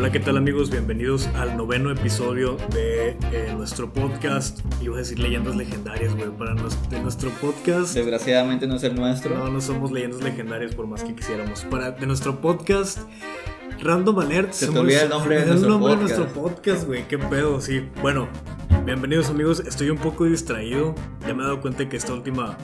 Hola, ¿qué tal amigos? Bienvenidos al noveno episodio de eh, nuestro podcast. Iba a decir leyendas legendarias, güey, para nos- de nuestro podcast. Desgraciadamente no es el nuestro. No, no somos leyendas legendarias por más que quisiéramos. Para de nuestro podcast Random Alert. Se te olvida el nombre de nuestro nombre de nuestro podcast, güey. Qué pedo, sí. Bueno, bienvenidos amigos. Estoy un poco distraído. Ya me he dado cuenta que esta última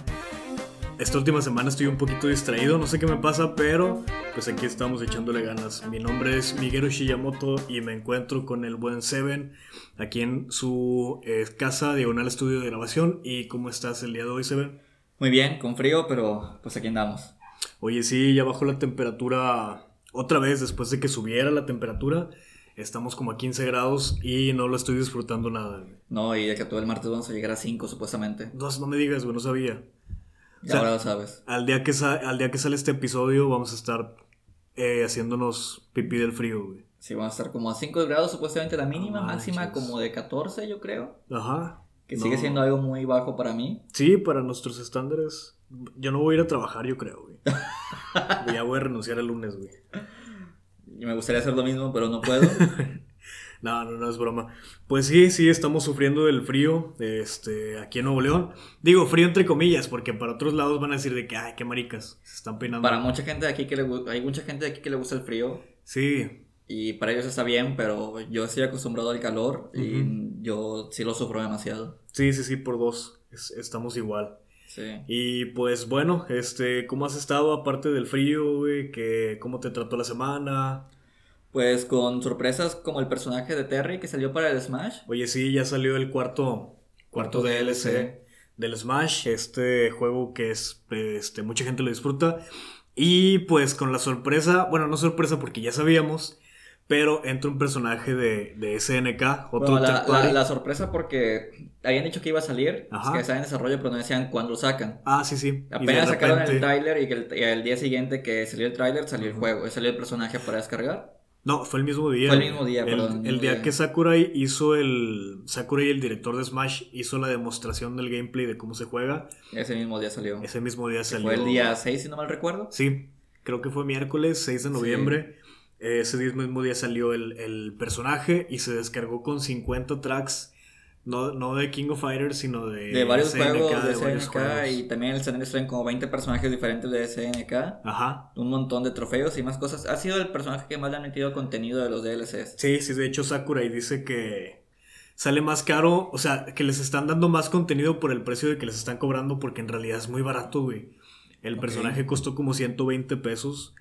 esta última semana estoy un poquito distraído, no sé qué me pasa, pero pues aquí estamos echándole ganas. Mi nombre es Miguel Shiyamoto y me encuentro con el buen Seven aquí en su eh, casa, diagonal estudio de grabación. ¿Y cómo estás el día de hoy, Seven? Muy bien, con frío, pero pues aquí andamos. Oye, sí, ya bajó la temperatura otra vez después de que subiera la temperatura. Estamos como a 15 grados y no lo estoy disfrutando nada. No, y de que todo el martes vamos a llegar a 5 supuestamente. No, no me digas, güey, no sabía. Y O sea, ahora lo sabes. Al día que, al día que sale este episodio vamos a estar eh, haciéndonos pipí del frío, güey. Sí, vamos a estar como a 5 grados supuestamente la mínima, No máxima como de 14 yo creo. Ajá. Que No. sigue siendo algo muy bajo para mí. Sí, para nuestros estándares. Yo no voy a ir a trabajar, yo creo, güey. ya voy a renunciar el lunes, güey. Y me gustaría hacer lo mismo, pero no puedo. No, no, no es broma. Pues sí, sí, estamos sufriendo del frío este, aquí en Nuevo León. Digo, frío entre comillas, porque para otros lados van a decir de que, ay, qué maricas, se están peinando. para mucha gente de aquí que le hay mucha gente de aquí que le gusta el frío. Sí, Y para ellos está bien, pero yo estoy acostumbrado al calor y yo sí lo sufro demasiado. sí, sí, sí, por dos. Es- estamos igual. Sí. Y pues bueno, este, ¿cómo has estado aparte del frío, güey? ¿Qué- ¿Cómo te trató la semana? Pues con sorpresas como el personaje de Terry que salió para el Smash. Oye, sí, ya salió el cuarto, cuarto DLC DLC. del Smash, este juego que es, este, mucha gente lo disfruta. Y pues con la sorpresa, bueno, no sorpresa porque ya sabíamos, pero entra un personaje de, de SNK, otro Bueno, la, la- la sorpresa porque habían dicho que iba a salir, Ajá. que estaba en desarrollo, pero no decían cuándo lo sacan. Ah, sí, sí. De Apenas sacaron el repente- tráiler y, el, y al día siguiente que salió el tráiler salió el Ujú. juego, salió el personaje para descargar. No, fue el mismo día. Fue el mismo día, El, perdón, el día día. que Sakurai hizo el. Sakurai, el director de Smash, hizo la demostración del gameplay de cómo se juega. Ese mismo día salió. Ese mismo día salió. Fue el día 6, si no mal recuerdo. Sí, creo que fue miércoles 6 de noviembre. Ese mismo día salió el, el personaje y se descargó con 50 tracks. No, no de King of Fighters, sino de. De varios SNK, juegos de de varios SNK juegos. y también el escenario traen como 20 personajes diferentes de SNK. Ajá. Un montón de trofeos y más cosas. Ha sido el personaje que más le han metido contenido de los DLCs. Sí, sí, de hecho Sakurai dice que sale más caro, o sea, que les están dando más contenido por el precio de que les están cobrando porque en realidad es muy barato, güey. El personaje costó como 120 pesos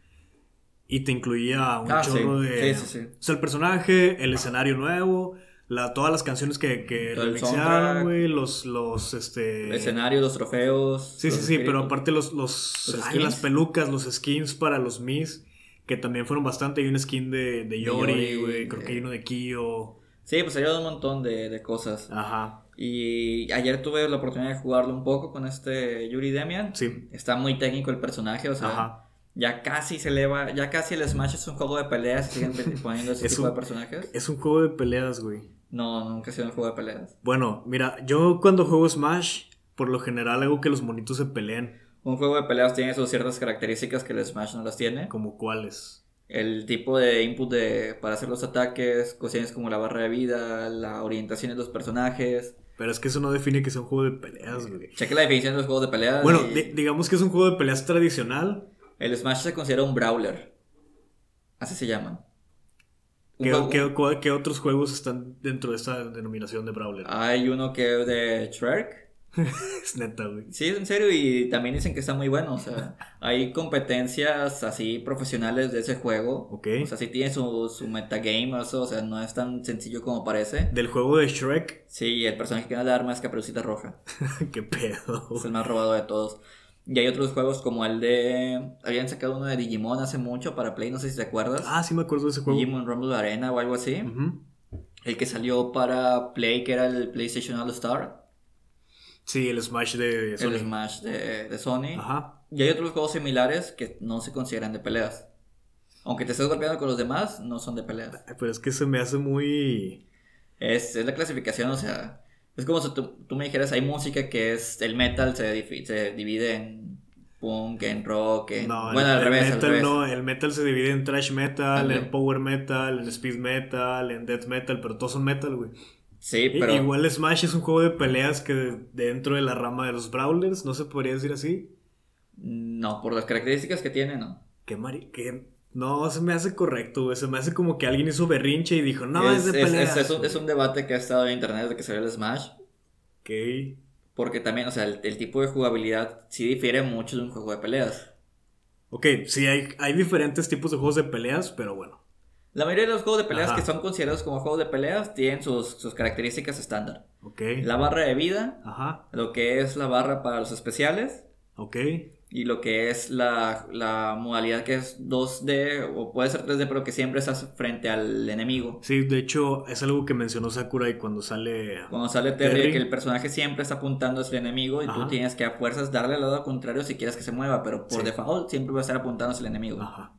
y te incluía un Ah, sí. chorro de... Sí, sí, sí. O sea, el personaje, el escenario nuevo, la, todas las canciones que, que remixearon, güey, los, los, este... El escenario, los trofeos. Sí, sí, los sí, pero espíritus. aparte los, los, Los ay, las pelucas, los skins para los Mis, que también fueron bastante. Hay un skin de, de Yori, güey, creo que hay uno de Kyo. Sí, pues salió un montón de, de cosas. Ajá, Y ayer tuve la oportunidad de jugarlo un poco con este Yuri Demian. sí, Está muy técnico el personaje, o sea, ajá. ya casi se eleva, ya casi el Smash es un juego de peleas siguen poniendo ese Es tipo un- de personajes. Es un juego de peleas, güey. No, nunca ha sido un juego de peleas. Bueno, mira, yo cuando juego Smash, por lo general hago que los monitos se peleen. Un juego de peleas tiene sus ciertas características que el Smash no las tiene. Como cuáles. El tipo de input de, para hacer los ataques, cuestiones como la barra de vida, la orientación de los personajes. Pero es que eso no define que sea un juego de peleas, güey. Cheque la definición de los juegos de peleas. Bueno, y digamos que es un juego de peleas tradicional. el Smash se considera un brawler. Así se llaman. ¿Qué, otros juegos están dentro de esta denominación de Brawler? Hay uno que es de Shrek. Es neta, güey. Sí, en serio, y también dicen que está muy bueno. O sea, hay competencias así profesionales de ese juego. Ok. O sea, sí tiene su, su metagame, o eso, o sea, no es tan sencillo como parece. Del juego de Shrek, Sí, el personaje que da la arma es Caperucita Roja. qué pedo. Es el más robado de todos. Y hay otros juegos como el de. Habían sacado uno de Digimon hace mucho para Play, no sé si te acuerdas. Ah, sí me acuerdo de ese juego. Digimon Rumble Arena o algo así. El que salió para Play, que era el PlayStation All Star. Sí, el Smash de Sony. El Smash de, de Sony. Ajá. Y hay otros juegos similares que no se consideran de peleas. Aunque te estés golpeando con los demás, no son de peleas. Pero es que se me hace muy... Es, es la clasificación, o sea. Es como si tú, tú me dijeras, hay música que es. El metal se, se divide en punk, en rock, en... No, bueno, el, al revés, el al metal revés. no, el metal se divide en thrash metal, en power metal, en speed metal, en death metal, pero todos son metal, güey. Sí, pero... Igual Smash es un juego de peleas que de- dentro de la rama de los brawlers, no se podría decir así. No, por las características que tiene, no. Que mari que no se me hace correcto, güey. Se me hace como que alguien hizo berrinche y dijo, no, es, es, de es- peleas. es- un, es un debate que ha estado en internet desde que salió el Smash. Ok. Porque también, o sea, el, el tipo de jugabilidad sí difiere mucho de un juego de peleas. Ok, sí, hay, hay diferentes tipos de juegos de peleas, pero bueno. La mayoría de los juegos de peleas Ajá. que son considerados como juegos de peleas tienen sus, sus características estándar. Ok. La barra de vida, Ajá. lo que es la barra para los especiales Ok. Y lo que es la, la modalidad que es 2D o puede ser 3D pero que siempre estás frente al enemigo. Sí, de hecho, es algo que mencionó Sakurai cuando sale. Cuando sale Terry, Terry. que el personaje siempre está apuntando hacia el enemigo y Ajá. tú tienes que a fuerzas darle al lado contrario si quieres que se mueva, pero por Sí. default siempre va a estar apuntando hacia el enemigo. Ajá.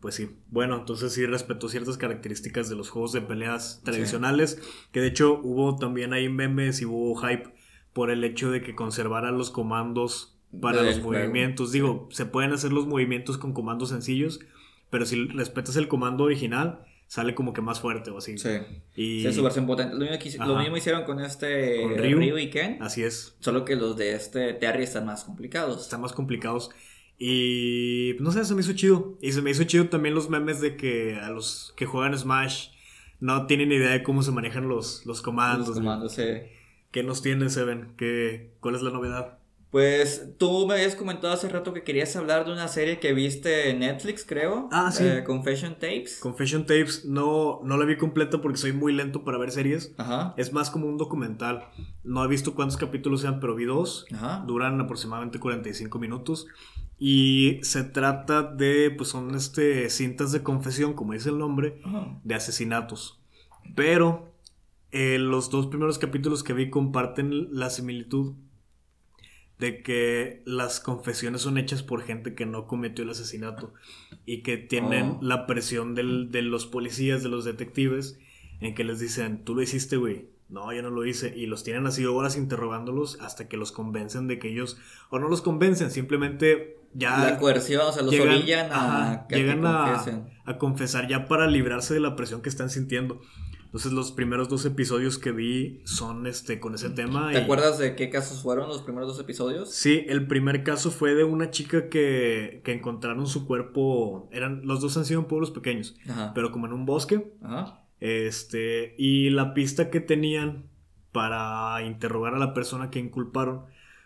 Pues sí. Bueno, entonces sí respetó ciertas características de los juegos de peleas tradicionales. Que de hecho hubo también ahí memes y hubo hype por el hecho de que conservara los comandos para los juego. movimientos. Digo, se pueden hacer los movimientos con comandos sencillos, pero si respetas el comando original, sale como que más fuerte o así. Sí. Y Sí, es su versión potente. Lo mismo, que lo mismo hicieron con este Con Ryu. Ryu. y Ken, así es. solo que los de este Terry están más complicados. están más complicados. Y no sé, se me hizo chido. Y se me hizo chido también los memes de que a los que juegan Smash no tienen idea de cómo se manejan los, los comandos. Los comandos, sí. ¿Qué nos tiene Seven? ¿Qué, ¿Cuál es la novedad? Pues tú me habías comentado hace rato que querías hablar de una serie que viste en Netflix, creo. Ah, sí. Eh, Confession Tapes. Confession Tapes no, no la vi completa porque soy muy lento para ver series. Ajá. Es más como un documental. No he visto cuántos capítulos sean, pero vi dos. Ajá. Duran aproximadamente 45 minutos. Y se trata de, pues son este, cintas de confesión, como dice el nombre, Ajá. de asesinatos. Pero eh, los dos primeros capítulos que vi comparten la similitud de que las confesiones son hechas por gente que no cometió el asesinato y que tienen Oh. la presión del- de los policías, de los detectives, en que les dicen, tú lo hiciste, güey. No, yo no lo hice. Y los tienen así horas interrogándolos hasta que los convencen de que ellos, o no los convencen, simplemente ya La coerción, o sea, los llegan- orillan a ajá, que te llegan a confesar ya para librarse de la presión que están sintiendo. Entonces los primeros dos episodios que vi son este con ese tema. ¿Te y- acuerdas de qué casos fueron los primeros dos episodios? Sí, el primer caso fue de una chica que, que encontraron su cuerpo. Eran, los dos han sido en pueblos pequeños, Ajá. pero como en un bosque. Ajá. Este, y la pista que tenían para interrogar a la persona que inculparon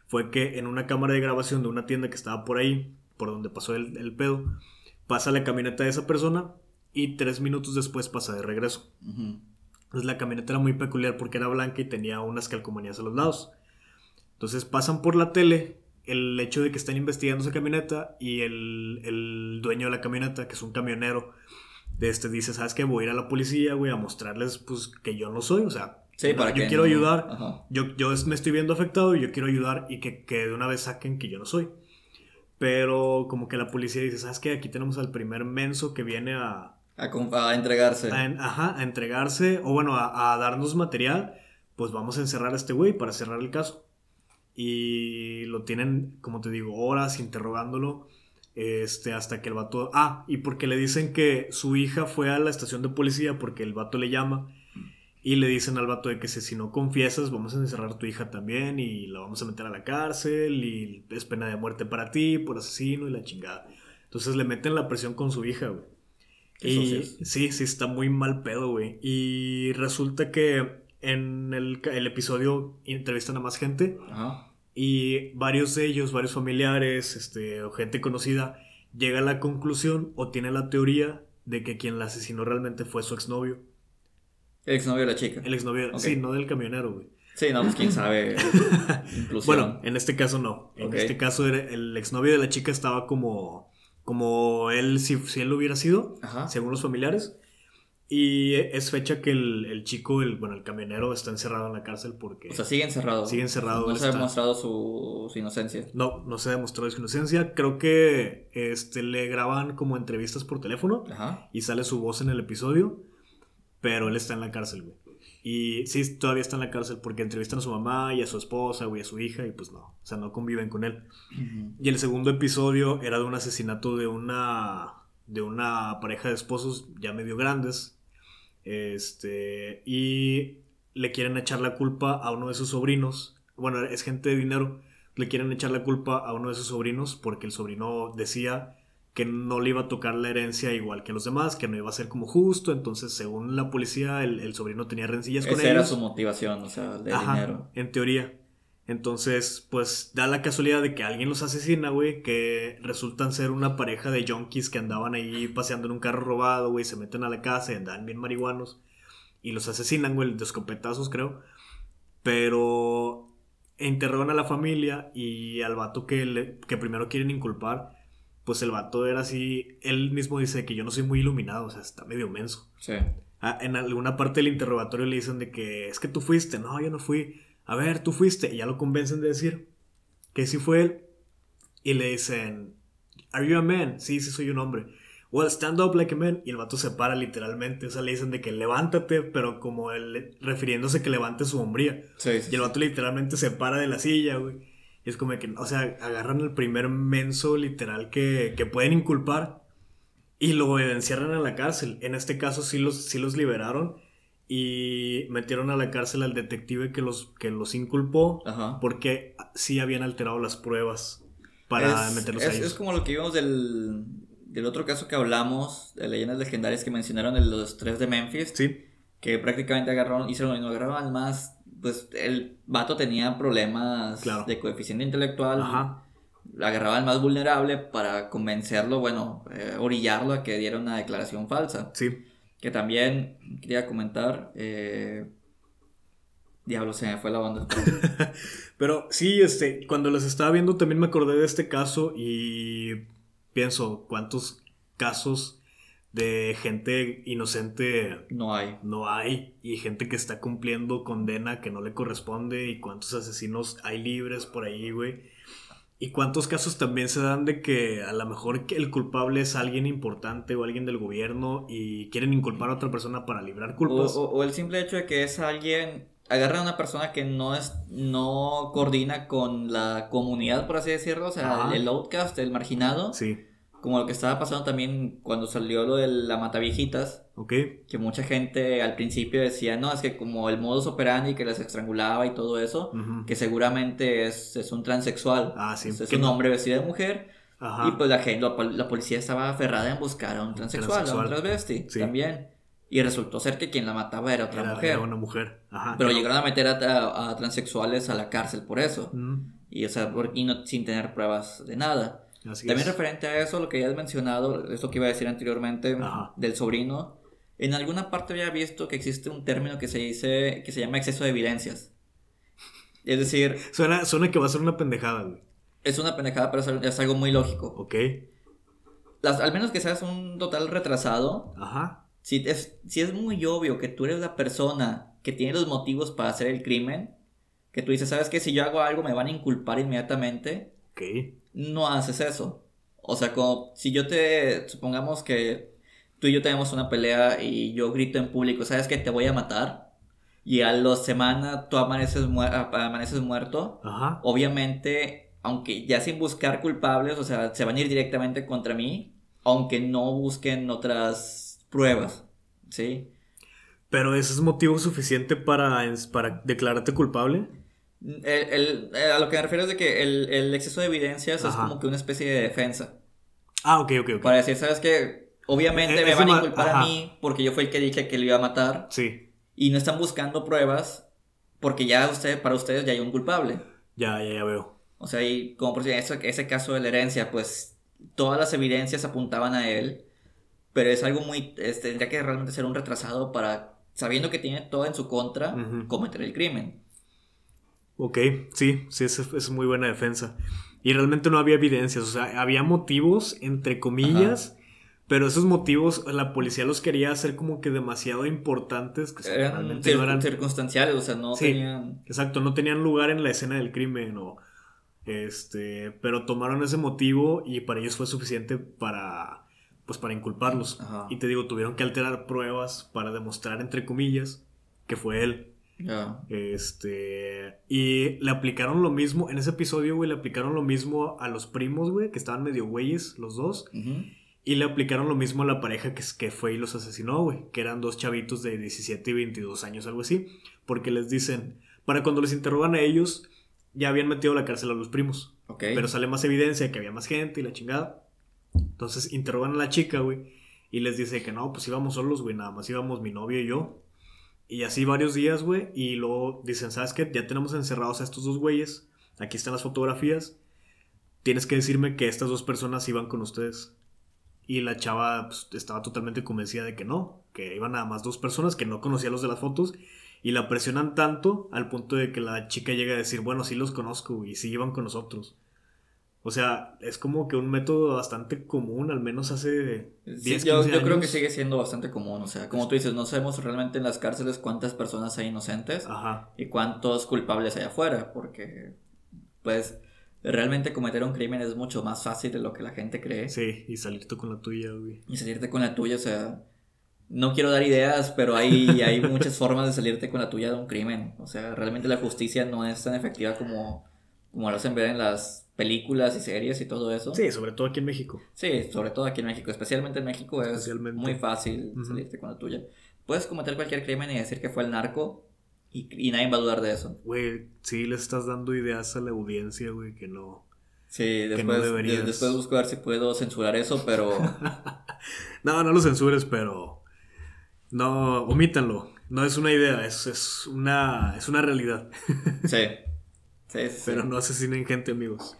fue que en una cámara de grabación de una tienda que estaba por ahí, por donde pasó el, el pedo, pasa la camioneta de esa persona y tres minutos después pasa de regreso. Ujú. Entonces la camioneta era muy peculiar porque era blanca y tenía unas calcomanías a los lados. Entonces pasan por la tele el hecho de que están investigando esa camioneta y el, el dueño de la camioneta, que es un camionero, de este dice, ¿sabes qué? Voy a ir a la policía, güey, a mostrarles pues que yo no soy, o sea, Sí, no, para yo que quiero no- ayudar, Ajá. yo, yo me estoy viendo afectado y yo quiero ayudar y que, que de una vez saquen que yo no soy. Pero como que la policía dice, ¿sabes qué? Aquí tenemos al primer menso que viene a, A, entregarse. ajá, a entregarse o bueno, a, darnos material, pues vamos a encerrar a este güey para cerrar el caso. Y lo tienen, como te digo, horas interrogándolo. Este, hasta que el vato. Ah, y porque le dicen que su hija fue a la estación de policía porque el vato le llama. Y le dicen al vato de que si no confiesas, vamos a encerrar a tu hija también. Y la vamos a meter a la cárcel. Y es pena de muerte para ti, por asesino y la chingada. Entonces le meten la presión con su hija, güey. Y sí, sí, está muy mal pedo, güey. Y resulta que en el, el episodio entrevistan a más gente Ajá. y varios de ellos, varios familiares, este, o gente conocida, llega a la conclusión o tiene la teoría de que quien la asesinó realmente fue su exnovio. El exnovio de la chica. El exnovio, sí, no del camionero, güey. Sí, no, pues quién sabe. Bueno, en este caso no. En este caso era- el exnovio de la chica estaba como, como él, si, si él lo hubiera sido, Ajá. según los familiares. Y es fecha que el, el chico, el, bueno, el camionero está encerrado en la cárcel porque O sea, sigue encerrado. Sigue encerrado, No se ha demostrado su, su inocencia. no, no se ha demostrado su inocencia. Creo que este, le graban como entrevistas por teléfono Ajá. y sale su voz en el episodio, pero él está en la cárcel, güey. Y sí, todavía está en la cárcel porque entrevistan a su mamá y a su esposa, güey, a su hija, y pues no, o sea, no conviven con él. Y el segundo episodio era de un asesinato de una, de una pareja de esposos ya medio grandes. Este, y le quieren echar la culpa a uno de sus sobrinos. Bueno, es gente de dinero. Le quieren echar la culpa a uno de sus sobrinos porque el sobrino decía que no le iba a tocar la herencia igual que a los demás, que no iba a ser como justo. Entonces, según la policía, el, sobrino tenía rencillas con Esa era su motivación, o sea, de dinero. En teoría. Entonces, pues da la casualidad de que alguien los asesina, güey, que resultan ser una pareja de junkies que andaban ahí paseando en un carro robado, güey, se meten a la casa y andan bien marihuanos y los asesinan, güey, de escopetazos, creo. Pero interrogan a la familia y al vato que, le, que primero quieren inculpar pues el vato era así, él mismo dice que yo no soy muy iluminado, o sea, está medio menso. Sí. Ah, en alguna parte del interrogatorio le dicen de que es que tú fuiste, no, yo no fui, a ver, tú fuiste, y ya lo convencen de decir que sí fue él, y le dicen, ¿Are you a man? Sí, sí soy un hombre. Well, stand up like a man. Y el vato se para literalmente. O sea, le dicen de que levántate, pero como él refiriéndose que levante su hombría. Sí, sí, y el vato literalmente se para de la silla, güey. Y es como que, o sea, agarran el primer menso literal que, que pueden inculpar y lo encierran en la cárcel. En este caso sí los, sí los liberaron y metieron a la cárcel al detective que los, que los inculpó porque sí habían alterado las pruebas para meterlos es, Es como lo que vimos del, del otro caso que hablamos, de leyendas legendarias que mencionaron, de los tres de Memphis. Sí. Que prácticamente agarraron, hicieron lo mismo, agarraron al más pues el vato tenía problemas de coeficiente intelectual. Ajá. Agarraba al más vulnerable para convencerlo, bueno, eh, orillarlo a que diera una declaración falsa. Sí. Que también quería comentar. Eh, diablo, se me fue la banda. Pero sí, este, cuando los estaba viendo también me acordé de este caso y pienso, ¿cuántos casos de gente inocente no hay. No hay. Y gente que está cumpliendo condena que no le corresponde. Y cuántos asesinos hay libres por ahí, güey. Y cuántos casos también se dan de que a lo mejor el culpable es alguien importante o alguien del gobierno y quieren inculpar a otra persona para librar culpas. O, el simple hecho de que es alguien agarra a una persona que no es no coordina con la comunidad por así decirlo, o sea, el outcast, el marginado. Sí como lo que estaba pasando también cuando salió lo de la Mataviejitas. Ok. Que mucha gente al principio decía, no, es que como el modus operandi que las estrangulaba y todo eso, que seguramente es, es, un transexual. Ah, sí. Es, un hombre vestido de mujer. Ajá. Y pues la gente, la, policía estaba aferrada en buscar a un transexual, a un transvesti sí. también. Y resultó ser que quien la mataba era otra mujer. Era una mujer. Ajá, Pero llegaron a meter a, transexuales a la cárcel por eso. Y o sea, y no, sin tener pruebas de nada. También referente a eso, lo que ya has mencionado, esto que iba a decir anteriormente del sobrino, en alguna parte había visto que existe un término que se dice, que se llama exceso de evidencias. Es decir... Suena, suena que va a ser una pendejada, güey. Es una pendejada, pero es algo muy lógico. Ok. al menos que seas un total retrasado. Ajá. Si es, si es muy obvio que tú eres la persona que tiene los motivos para hacer el crimen, que tú dices, ¿sabes qué? Si yo hago algo me van a inculpar inmediatamente. Ok no haces eso. O sea, como si yo te, supongamos que tú y yo tenemos una pelea y yo grito en público, ¿sabes que Te voy a matar. Y a la semana tú amaneces, amaneces muerto. Ajá. Obviamente, aunque ya sin buscar culpables, o sea, se van a ir directamente contra mí, aunque no busquen otras pruebas. ¿Sí? Pero ese es motivo suficiente para, para declararte culpable. El, eh, a lo que me refiero es de que el, exceso de evidencias es como que una especie de defensa. Ah, ok, ok, ok. Para decir, ¿sabes qué? Obviamente eh, me van a inculpar a mí porque yo fui el que dije que lo iba a matar. Sí. Y no están buscando pruebas porque ya usted, para ustedes ya hay un culpable. Ya, ya, ya veo. O sea, y como por ejemplo, ese caso de la herencia, pues todas las evidencias apuntaban a él, pero es algo muy, tendría que realmente ser un retrasado para, sabiendo que tiene todo en su contra, cometer el crimen. Ok, sí, sí, es, es muy buena defensa. Y realmente no había evidencias, o sea, había motivos, entre comillas, pero esos motivos la policía los quería hacer como que demasiado importantes. Que eran, no eran circunstanciales, o sea, no tenían... Exacto, no tenían lugar en la escena del crimen o... Este, pero tomaron ese motivo y para ellos fue suficiente para, pues para inculparlos. Y te digo, tuvieron que alterar pruebas para demostrar, entre comillas, que fue él. Este. Y le aplicaron lo mismo. En ese episodio, güey, le aplicaron lo mismo a los primos, güey, que estaban medio güeyes, los dos. Y le aplicaron lo mismo a la pareja que, que fue y los asesinó, güey. Que eran dos chavitos de 17 y 22 años, algo así. Porque les dicen, para cuando les interrogan a ellos, ya habían metido a la cárcel a los primos. Pero sale más evidencia que había más gente y la chingada. Entonces interrogan a la chica, güey. Y les dice que no, pues íbamos solos, güey. Nada más íbamos mi novio y yo. Y así varios días, güey. Y luego dicen, ¿sabes qué? Ya tenemos encerrados a estos dos güeyes. Aquí están las fotografías. Tienes que decirme que estas dos personas iban con ustedes. Y la chava pues, estaba totalmente convencida de que no. Que iban nada más dos personas que no conocía los de las fotos. Y la presionan tanto al punto de que la chica llega a decir, bueno, sí los conozco y sí iban con nosotros. O sea, es como que un método bastante común, al menos hace 10, yo, yo creo que sigue siendo bastante común. O sea, como tú dices, no sabemos realmente en las cárceles cuántas personas hay inocentes y cuántos culpables hay afuera, porque, pues, realmente cometer un crimen es mucho más fácil de lo que la gente cree. Sí, y salirte con la tuya, güey. Y salirte con la tuya, o sea, no quiero dar ideas, pero hay, hay muchas formas de salirte con la tuya de un crimen. O sea, realmente la justicia no es tan efectiva como, como lo hacen ver en las películas y series y todo eso. Sí, sobre todo aquí en México. Sí, sobre todo aquí en México. Especialmente en México es muy fácil salirte con la tuya. Puedes cometer cualquier crimen y decir que fue el narco y, y nadie va a dudar de eso. Güey, sí le estás dando ideas a la audiencia, güey, que no. Sí, después, después busco a ver si puedo censurar eso, pero... no, no lo censures, pero... No, omítanlo. No es una idea, es, es, una, es una realidad. sí. Pero no asesinen gente, amigos.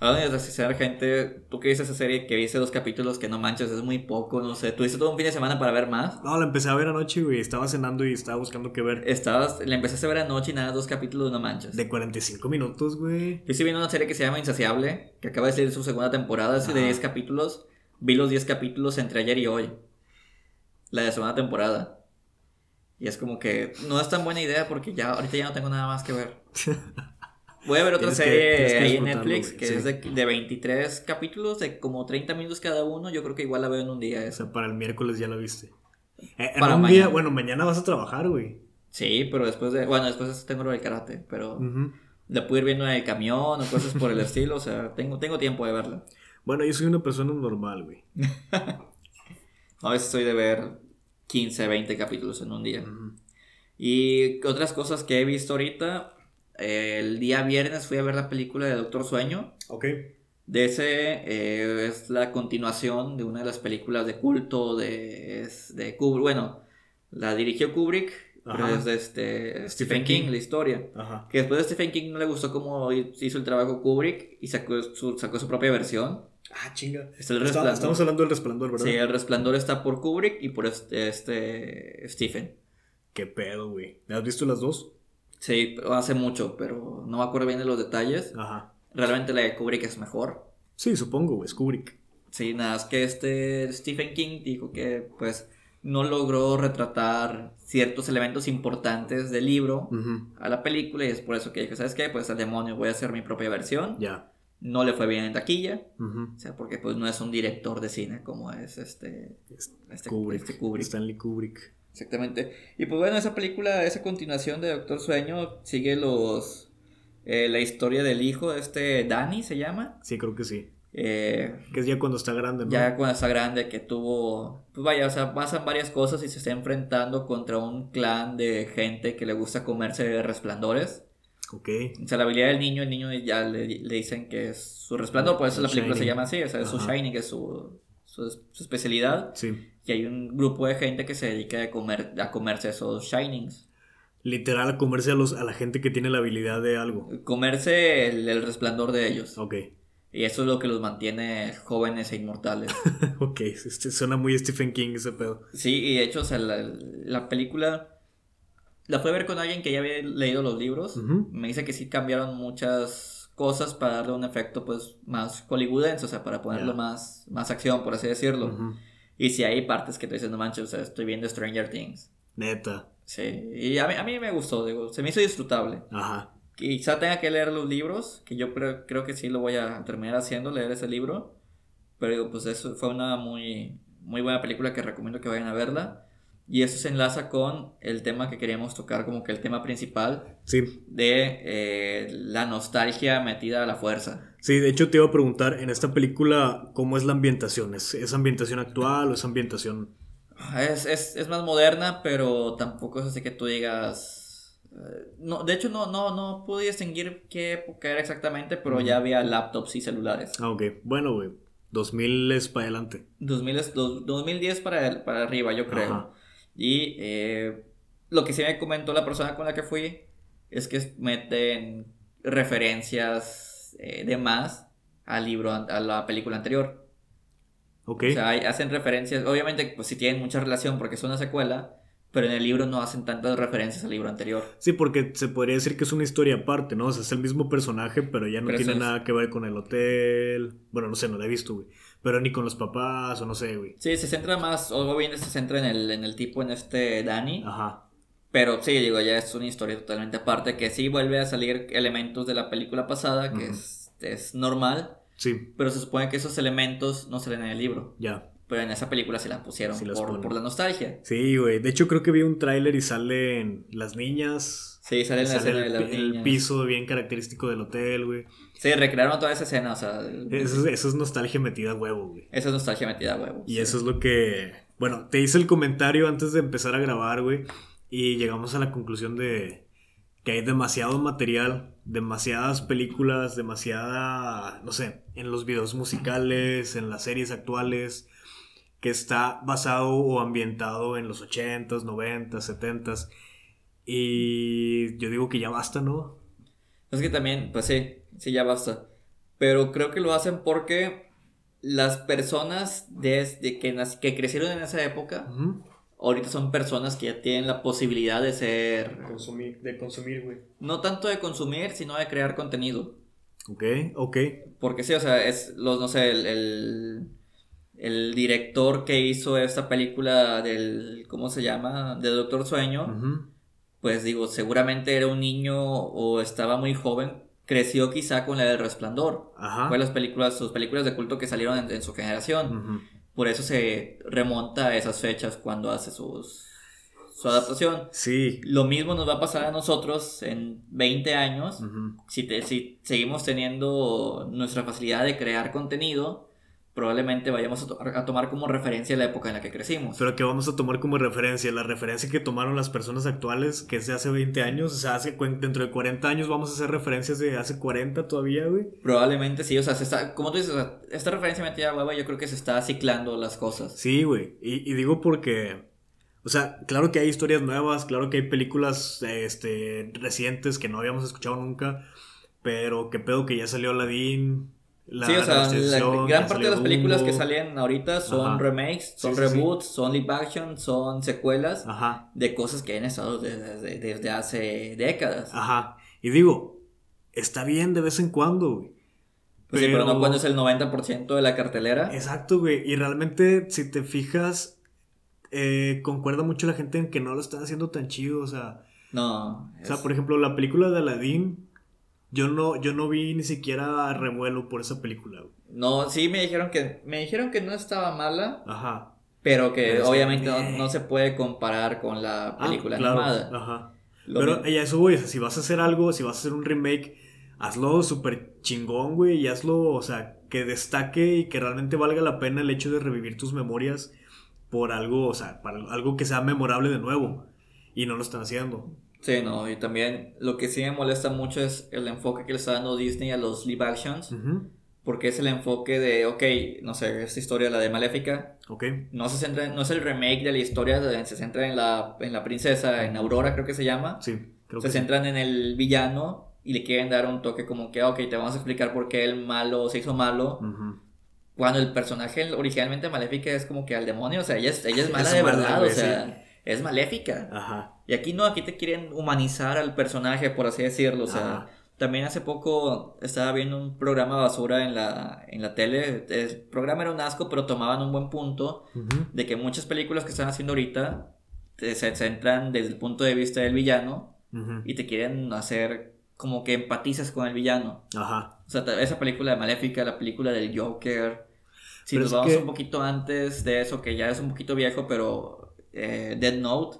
Hablando de asesinar gente, tú que viste esa serie que viste dos capítulos que no manches, es muy poco, no sé. ¿Tuviste todo un fin de semana para ver más? No, la empecé a ver anoche, güey. Estaba cenando y estaba buscando qué ver. Estabas, la empecé a ver anoche y nada, dos capítulos, no manches. De 45 minutos, güey. Yo estoy viendo una serie que se llama Insaciable, que acaba de salir su segunda temporada, es de 10 capítulos. Vi los 10 capítulos entre ayer y hoy. La de segunda temporada. Y es como que no es tan buena idea porque ya ahorita ya no tengo nada más que ver. Voy a ver otra serie ahí en Netflix que es de, de, 23 capítulos, de como 30 minutos cada uno. Yo creo que igual la veo en un día. O sea, para el miércoles ya la viste. Eh, para un día, bueno, mañana vas a trabajar, güey. Sí, pero después de. Bueno, después tengo lo del karate, pero. De puedo ir viendo en el camión o cosas por el estilo. O sea, tengo, tengo tiempo de verla. Bueno, yo soy una persona normal, güey. a veces soy de ver 15, 20 capítulos en un día. Y otras cosas que he visto ahorita el día viernes fui a ver la película de Doctor Sueño. Ok. De ese eh, es la continuación de una de las películas de culto de, de Kubrick. Bueno, la dirigió Kubrick, pero es de este, Stephen, King, la historia. Ajá. Que después de Stephen King no le gustó cómo hizo el trabajo Kubrick y sacó su, sacó su propia versión. Ah, chinga. Estamos hablando del resplandor, ¿verdad? Sí, el resplandor está por Kubrick y por este, este Stephen. Qué pedo, güey. ¿Has visto las dos? Sí, hace mucho, pero no me acuerdo bien de los detalles. Ajá. Realmente la de Kubrick es mejor. Sí, supongo, es Kubrick. Sí, nada, es que este Stephen King dijo que pues no logró retratar ciertos elementos importantes del libro a la película y es por eso que dijo, ¿sabes qué? Pues al demonio voy a hacer mi propia versión. Ya. No le fue bien en taquilla, o sea, porque pues no es un director de cine como es este, este, Kubrick, este Kubrick. Stanley Kubrick. Exactamente. Y pues bueno, esa película, esa continuación de Doctor Sueño, sigue los. Eh, la historia del hijo de este Danny, ¿se llama? Sí, creo que sí. Eh, que es ya cuando está grande, ¿no? Ya cuando está grande, que tuvo. Pues vaya, o sea, pasan varias cosas y se está enfrentando contra un clan de gente que le gusta comerse resplandores. Ok. O sea, la habilidad del niño, el niño ya le, dicen que es su resplandor, por eso la película se llama así, o sea, es su shining, que es su, su, su especialidad. Sí y hay un grupo de gente que se dedica a, comer, a comerse esos shinings. Literal, a comerse a, los, a la gente que tiene la habilidad de algo. Comerse el, resplandor de ellos. Ok. Y eso es lo que los mantiene jóvenes e inmortales. ok, este, suena muy Stephen King ese pedo. Sí, y de hecho, o sea, la, película la fue a ver con alguien que ya había leído los libros. Me dice que sí cambiaron muchas cosas para darle un efecto pues más hollywoodense, o sea, para ponerlo más, más acción, por así decirlo. Y si hay partes que te dicen, no manches, o sea, estoy viendo Stranger Things. Neta. Sí, y a mí, a mí me gustó, digo, se me hizo disfrutable. Ajá. Quizá tenga que leer los libros, que yo creo, creo que sí lo voy a terminar haciendo, leer ese libro. Pero pues eso fue una muy, muy buena película que recomiendo que vayan a verla. Y eso se enlaza con el tema que queríamos tocar, como que el tema principal sí. de eh, la nostalgia metida a la fuerza. Sí, de hecho te iba a preguntar, en esta película, ¿cómo es la ambientación? ¿Es, ambientación actual o es ambientación...? Ah, es, es, es, más moderna, pero tampoco es así que tú digas... Eh, no, de hecho, no, no, no pude distinguir qué época era exactamente, pero ya había laptops y celulares. Ah, ok. Bueno, güey. 2000 es para adelante. 2000 es, 2010 para, para arriba, yo creo. Y eh, lo que sí me comentó la persona con la que fui es que meten referencias eh, de más al libro, a la película anterior. Ok. O sea, hacen referencias, obviamente, pues si tienen mucha relación porque es una secuela, pero en el libro no hacen tantas referencias al libro anterior. Sí, porque se podría decir que es una historia aparte, ¿no? O sea, es el mismo personaje, pero ya no tiene nada que ver con el hotel. Bueno, no sé, no lo he visto, güey. Pero ni con los papás, o no sé, güey. Sí, se centra más, o bien se centra en el, en el tipo, en este Danny. Ajá. Pero sí, digo, ya es una historia totalmente aparte, que sí vuelve a salir elementos de la película pasada, que es, es normal. Sí. Pero se supone que esos elementos no salen en el libro. Ya. Pero en esa película se las pusieron por, la nostalgia. Sí, güey. De hecho, creo que vi un tráiler y salen las niñas. Sí, salen la escena el, de las niñas. El piso bien característico del hotel, güey. Sí, recrearon toda esa escena, o sea... Eso, eso es nostalgia metida a huevo, güey. Eso es nostalgia metida a huevo. Y eso es lo que... Bueno, te hice el comentario antes de empezar a grabar, güey. Y llegamos a la conclusión de que hay demasiado material, demasiadas películas, demasiada, no sé, en los videos musicales, en las series actuales, que está basado o ambientado en los 80s, 90s, 70s. Y yo digo que ya basta, ¿no? Es que también, pues sí, sí, ya basta. Pero creo que lo hacen porque las personas desde que, que crecieron en esa época, ahorita son personas que ya tienen la posibilidad de ser... Consumir, de consumir, güey. No tanto de consumir, sino de crear contenido. Ok, ok. Porque sí, o sea, es los, no sé, el el director que hizo esta película del, ¿cómo se llama? De Doctor Sueño, pues digo, seguramente era un niño o estaba muy joven, creció quizá con la del Resplandor. Fue las películas, sus películas de culto que salieron en, su generación. Por eso se remonta a esas fechas cuando hace sus, su adaptación. Sí. Lo mismo nos va a pasar a nosotros en 20 años, si, si seguimos teniendo nuestra facilidad de crear contenido probablemente vayamos a, tomar como referencia la época en la que crecimos. Pero que vamos a tomar como referencia, la referencia que tomaron las personas actuales, que es de hace 20 años, o sea, hace, dentro de 40 años vamos a hacer referencias de hace 40 todavía, güey. Probablemente sí, o sea, se está, como tú dices, esta referencia metida a hueva, yo creo que se está ciclando las cosas. Sí, güey, y, digo porque... O sea, claro que hay historias nuevas, claro que hay películas este, recientes que no habíamos escuchado nunca, pero qué pedo que ya salió Aladdin, sí, o sea, la gran parte de las películas que salen ahorita son remakes, son reboots, son live action, son secuelas de cosas que han estado desde, hace décadas. Ajá. Y digo, está bien de vez en cuando, güey. Pues pero... Sí, pero no cuando es el 90% de la cartelera. Exacto, güey. Y realmente, si te fijas, eh, concuerda mucho la gente en que no lo están haciendo tan chido, o sea. No. O sea, por ejemplo, la película de Aladdin yo no, yo no vi ni siquiera revuelo por esa película. No, sí me dijeron que me dijeron que no estaba mala. Ajá. Pero que obviamente no, se puede comparar con la ah, película animada. Ajá. pero ya eso, güey, si vas a hacer algo, si vas a hacer un remake, hazlo súper chingón, güey, y hazlo, o sea, que destaque y que realmente valga la pena el hecho de revivir tus memorias por algo, o sea, para algo que sea memorable de nuevo. Y no lo están haciendo. Sí, no, y también lo que sí me molesta mucho es el enfoque que le está dando Disney a los live actions. Porque es el enfoque de, ok, no sé, esta historia, la de Maléfica. Ok. No se centra, no es el remake de la historia, se centra en la, en la princesa, en Aurora creo que se llama. Sí, creo Se centran en el villano y le quieren dar un toque como que, ok, te vamos a explicar por qué el malo se hizo malo. Cuando el personaje originalmente Maléfica es como que al demonio, o sea, ella es, ella es mala de verdad, o sea es maléfica. Ajá. Y aquí no, aquí te quieren humanizar al personaje, por así decirlo. O sea, también hace poco estaba viendo un programa basura en la, en la tele. El programa era un asco, pero tomaban un buen punto de que muchas películas que están haciendo ahorita se centran desde el punto de vista del villano y te quieren hacer como que empatizas con el villano. Ajá. O sea, esa película de Maléfica, la película del Joker. Si nos vamos un poquito antes de eso, que ya es un poquito viejo, pero eh, Dead Note,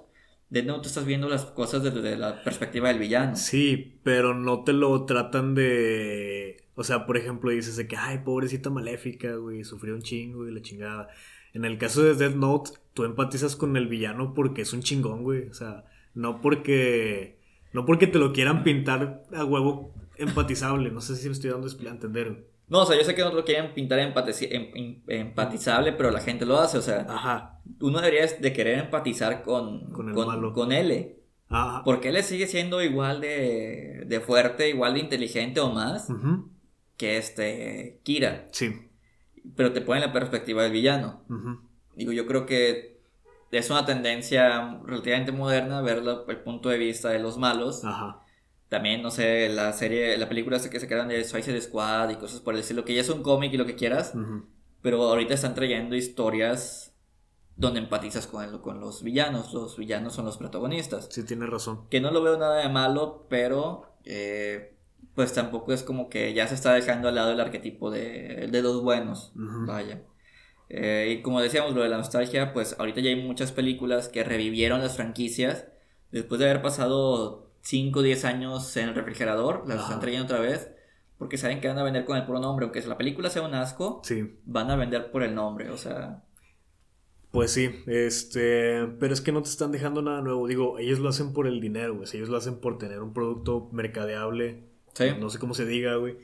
Dead Note estás viendo las cosas desde la perspectiva del villano. Sí, pero no te lo tratan de... O sea, por ejemplo, dices de que, ay, pobrecita maléfica, güey, sufrió un chingo y la chingada. En el caso de Dead Note, tú empatizas con el villano porque es un chingón, güey. O sea, no porque... No porque te lo quieran pintar a huevo empatizable. No sé si me estoy dando a entender. No, o sea, yo sé que no lo quieren pintar em, empatizable, pero la gente lo hace, o sea. Ajá. Uno debería de querer empatizar con, con, con, con L. Ajá. Porque L sigue siendo igual de, de fuerte, igual de inteligente o más que este Kira. Sí. Pero te pone en la perspectiva del villano. Digo, yo creo que es una tendencia relativamente moderna ver el punto de vista de los malos. Ajá también, no sé, la serie, la película que se quedan de Suicide Squad y cosas por el estilo, que ya es un cómic y lo que quieras, pero ahorita están trayendo historias donde empatizas con, con los villanos, los villanos son los protagonistas. Sí, tienes razón. Que no lo veo nada de malo, pero eh, pues tampoco es como que ya se está dejando al lado el arquetipo de, de los buenos, vaya. Eh, y como decíamos, lo de la nostalgia, pues ahorita ya hay muchas películas que revivieron las franquicias después de haber pasado 5 o 10 años en el refrigerador, las están trayendo otra vez, porque saben que van a vender con el puro nombre, aunque la película sea un asco, sí. van a vender por el nombre, o sea... Pues sí, este, pero es que no te están dejando nada nuevo, digo, ellos lo hacen por el dinero, güey, ellos lo hacen por tener un producto mercadeable, sí. no sé cómo se diga, güey,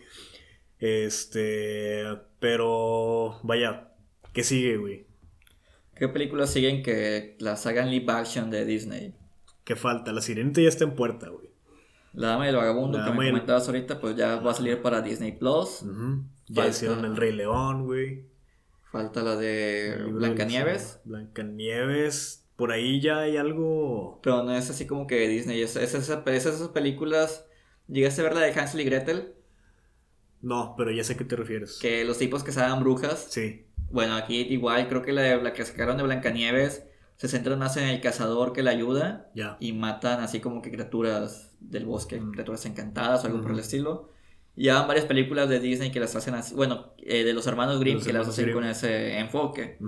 este, pero vaya, ¿qué sigue, güey? ¿Qué películas siguen que las hagan live action de Disney? ¿Qué falta? La sirenita ya está en puerta, güey. La dama y el vagabundo que me comentabas ahorita, pues ya va a salir para Disney Plus. Ya hicieron El Rey León, güey. Falta la de Blancanieves. Blancanieves. Por ahí ya hay algo. Pero no es así como que Disney. Es, es, esas películas. ¿Llegaste a ver la de Hansel y Gretel? No, pero ya sé a qué te refieres. Que los tipos que saben brujas. Sí. Bueno, aquí igual creo que la, de, la que sacaron de Blancanieves se centran más en el cazador que la ayuda y matan así como que criaturas del bosque, mm. criaturas encantadas o algo por el estilo. Y ya varias películas de Disney que las hacen así, bueno, eh, de los hermanos Grimm que las hacen con ese enfoque.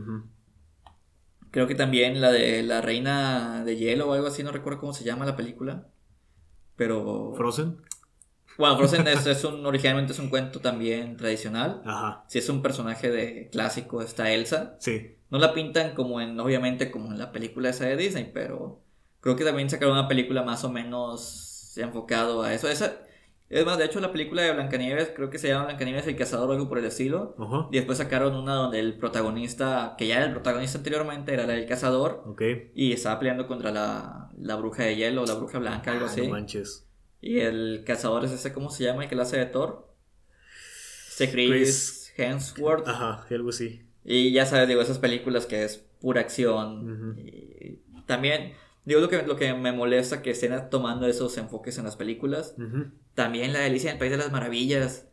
Creo que también la de la reina de hielo o algo así, no recuerdo cómo se llama la película. Pero... Frozen. Bueno, Frozen es, es, un, originalmente es un cuento también tradicional. Ajá. Si es un personaje de clásico, está Elsa. Sí. No la pintan como en, obviamente, como en la película esa de Disney, pero creo que también sacaron una película más o menos enfocado a eso. Esa, es más, de hecho, la película de Blancanieves, creo que se llama Blancanieves el cazador o algo por el estilo. Y después sacaron una donde el protagonista, que ya era el protagonista anteriormente, era el cazador. Y estaba peleando contra la, la bruja de hielo, la bruja blanca, algo ah, así. manches. Y el cazador es ese, ¿cómo se llama? El que la hace de Thor. Este Chris, Hemsworth. Ajá, algo así. Y ya sabes, digo, esas películas que es pura acción. también, digo, lo que, lo que me molesta que estén tomando esos enfoques en las películas. También la delicia del País de las Maravillas.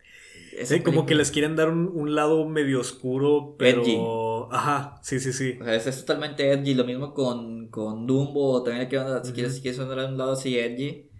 sí, como que les quieren dar un, lado medio oscuro, pero... Ajá, sí, sí, sí. O sea, es, totalmente edgy. Lo mismo con, con Dumbo. También hay que si quieres, si quieres andar un lado así edgy.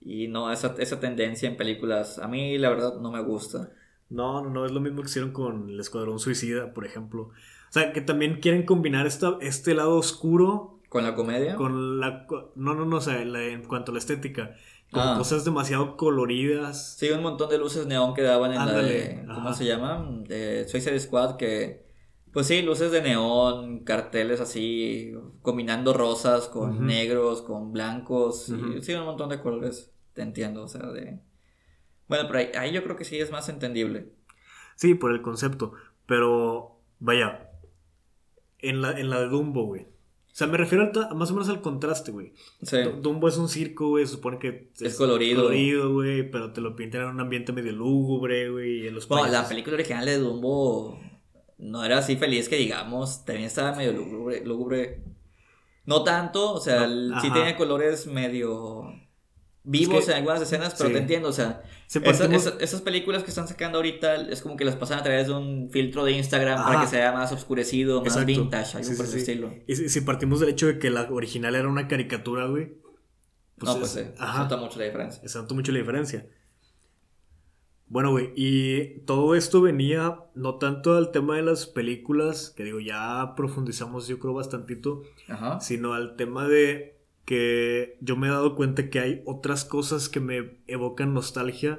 Y no, esa, esa tendencia en películas, a mí la verdad no me gusta. No, no, no, es lo mismo que hicieron con el Escuadrón Suicida, por ejemplo. O sea, que también quieren combinar esta, este lado oscuro. ¿Con la comedia? Con la. No, no, no, o sea, en cuanto a la estética. Con ah. cosas demasiado coloridas. Sí, un montón de luces neón que daban en la de. ¿Cómo se llama? De Suicide Squad, que. Pues sí, luces de neón, carteles así, combinando rosas con negros, con blancos. y, sí, un montón de colores. Te entiendo, o sea, de. Bueno, pero ahí, yo creo que sí es más entendible. Sí, por el concepto. Pero, vaya, en la, en la de Dumbo, güey. O sea, me refiero más o menos al contraste, güey. Sí. Dumbo es un circo, güey, supone que es, colorido. colorido, güey, pero te lo pintan en un ambiente medio lúgubre, güey. En los bueno, la película original de Dumbo no era así feliz que digamos, también estaba medio lúgubre. lúgubre. No tanto, o sea, sí tenía colores medio vivos en algunas escenas, pero te entiendo, o sea, esas, películas que están sacando ahorita es como que las pasan a través de un filtro de Instagram para que sea más oscurecido, más vintage, algo por ese estilo. Y si, partimos del hecho de que la original era una caricatura, güey. Pues no, pues sí, se nota mucho la diferencia. Nota mucho la diferencia. Bueno, güey, y todo esto venía no tanto al tema de las películas, que digo, ya profundizamos yo creo bastantito, sino al tema de que yo me he dado cuenta que hay otras cosas que me evocan nostalgia,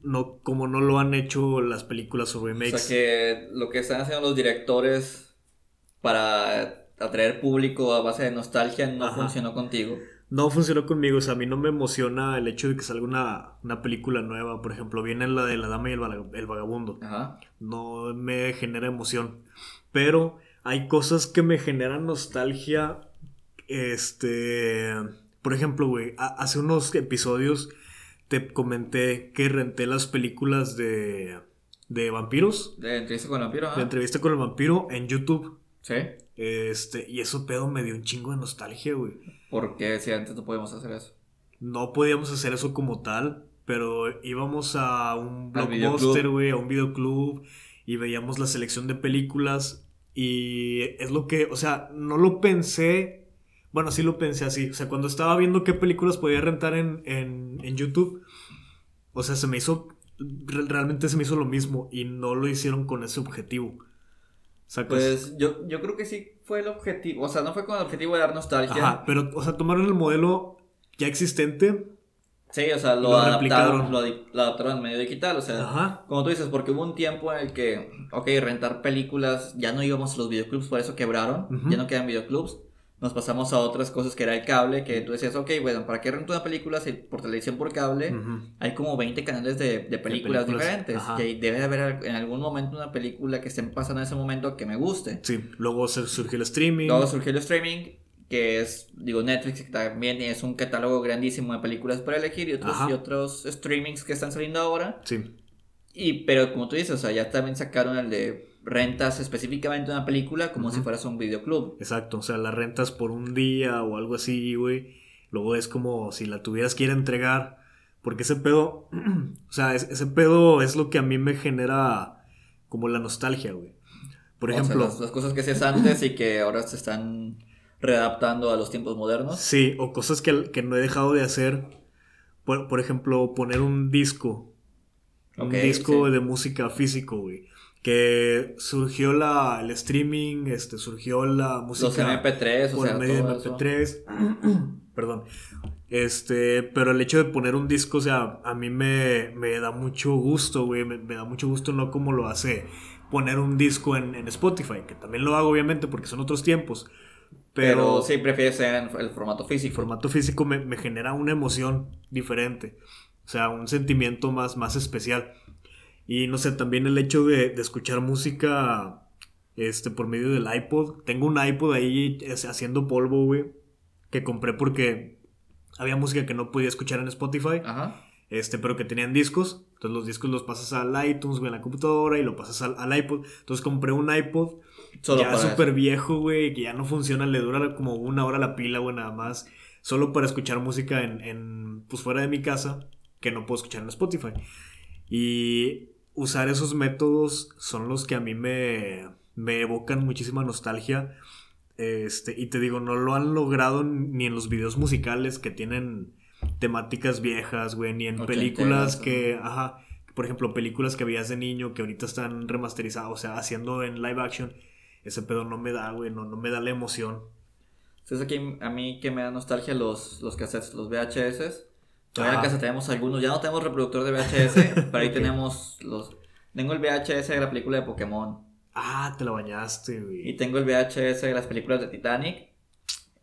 no, como no lo han hecho las películas o remakes. O sea que lo que están haciendo los directores para atraer público a base de nostalgia no funcionó contigo no funcionó conmigo. O sea, a mí no me emociona el hecho de que salga una, película nueva. Por ejemplo, viene la de La Dama y el, Vagabundo. Ajá. No me genera emoción. Pero hay cosas que me generan nostalgia. Este. Por ejemplo, güey, hace unos episodios te comenté que renté las películas de. de vampiros. De entrevista con el vampiro, De entrevista con el vampiro en YouTube. Sí. Este, y eso pedo me dio un chingo de nostalgia, güey. ¿Por qué si antes no podíamos hacer eso? No podíamos hacer eso como tal, pero íbamos a un blockbuster, güey, a un videoclub y veíamos la selección de películas y es lo que, o sea, no lo pensé, bueno, sí lo pensé así, o sea, cuando estaba viendo qué películas podía rentar en, en YouTube, o sea, se me hizo, realmente se me hizo lo mismo y no lo hicieron con ese objetivo. Pues yo, yo creo que sí fue el objetivo. O sea, no fue con el objetivo de dar nostalgia. Ajá, pero, o sea, tomaron el modelo ya existente. Sí, o sea, lo, adaptaron, lo, adaptaron en medio digital. O sea, como tú dices, porque hubo un tiempo en el que, ok, rentar películas, ya no íbamos a los videoclubs, por eso quebraron. Ya no quedan videoclubs nos pasamos a otras cosas que era el cable, que tú decías, ok, bueno, ¿para qué rento una película si por televisión por cable hay como 20 canales de, películas, diferentes? Y debe haber en algún momento una película que estén pasando en ese momento que me guste. Sí, luego surgió el streaming. Luego surgió el streaming, que es, digo, Netflix que también es un catálogo grandísimo de películas para elegir y otros, y otros streamings que están saliendo ahora. Sí. Y, pero como tú dices, o sea, ya también sacaron el de rentas específicamente una película como si fueras un videoclub. Exacto, o sea, la rentas por un día o algo así, güey. Luego es como si la tuvieras que ir a entregar. Porque ese pedo, o sea, ese pedo es lo que a mí me genera como la nostalgia, güey. Por ejemplo... las, cosas que hacías antes y que ahora se están readaptando a los tiempos modernos. Sí, o cosas que, que no he dejado de hacer. Por, por ejemplo, poner un disco. un disco de música físico, güey que surgió la, el streaming, este, surgió la música. Los MP3, o sea, medio de MP3. Perdón. Este, pero el hecho de poner un disco, o sea, a mí me, me da mucho gusto, güey. Me, da mucho gusto, no como lo hace poner un disco en, en, Spotify, que también lo hago, obviamente, porque son otros tiempos. Pero, sí, prefieres ser en el formato físico. El formato físico me, me genera una emoción diferente. O sea, un sentimiento más, más especial. Y no sé, también el hecho de, escuchar música este, por medio del iPod. Tengo un iPod ahí haciendo polvo, güey. Que compré porque había música que no podía escuchar en Spotify. Ajá. Este, pero que tenían discos. Entonces los discos los pasas al iTunes, güey, en la computadora y lo pasas al, iPod. Entonces compré un iPod. ya súper viejo, güey, que ya no funciona. Le dura como una hora la pila, güey, nada más. Solo para escuchar música en, en, pues fuera de mi casa. Que no puedo escuchar en Spotify. Y usar esos métodos son los que a mí me, me evocan muchísima nostalgia. Este, y te digo, no lo han logrado ni en los videos musicales que tienen temáticas viejas, güey, ni en películas que, ajá, por ejemplo, películas que veías de niño que ahorita están remasterizadas, o sea, haciendo en live action, ese pedo no me da, güey, no, no me da la emoción. Es aquí a mí que me da nostalgia los, los cassettes, los VHS. Todavía en casa tenemos algunos. Ya no tenemos reproductor de VHS, pero ahí tenemos los. Tengo el VHS de la película de Pokémon. Ah, te lo bañaste, güey. Y tengo el VHS de las películas de Titanic.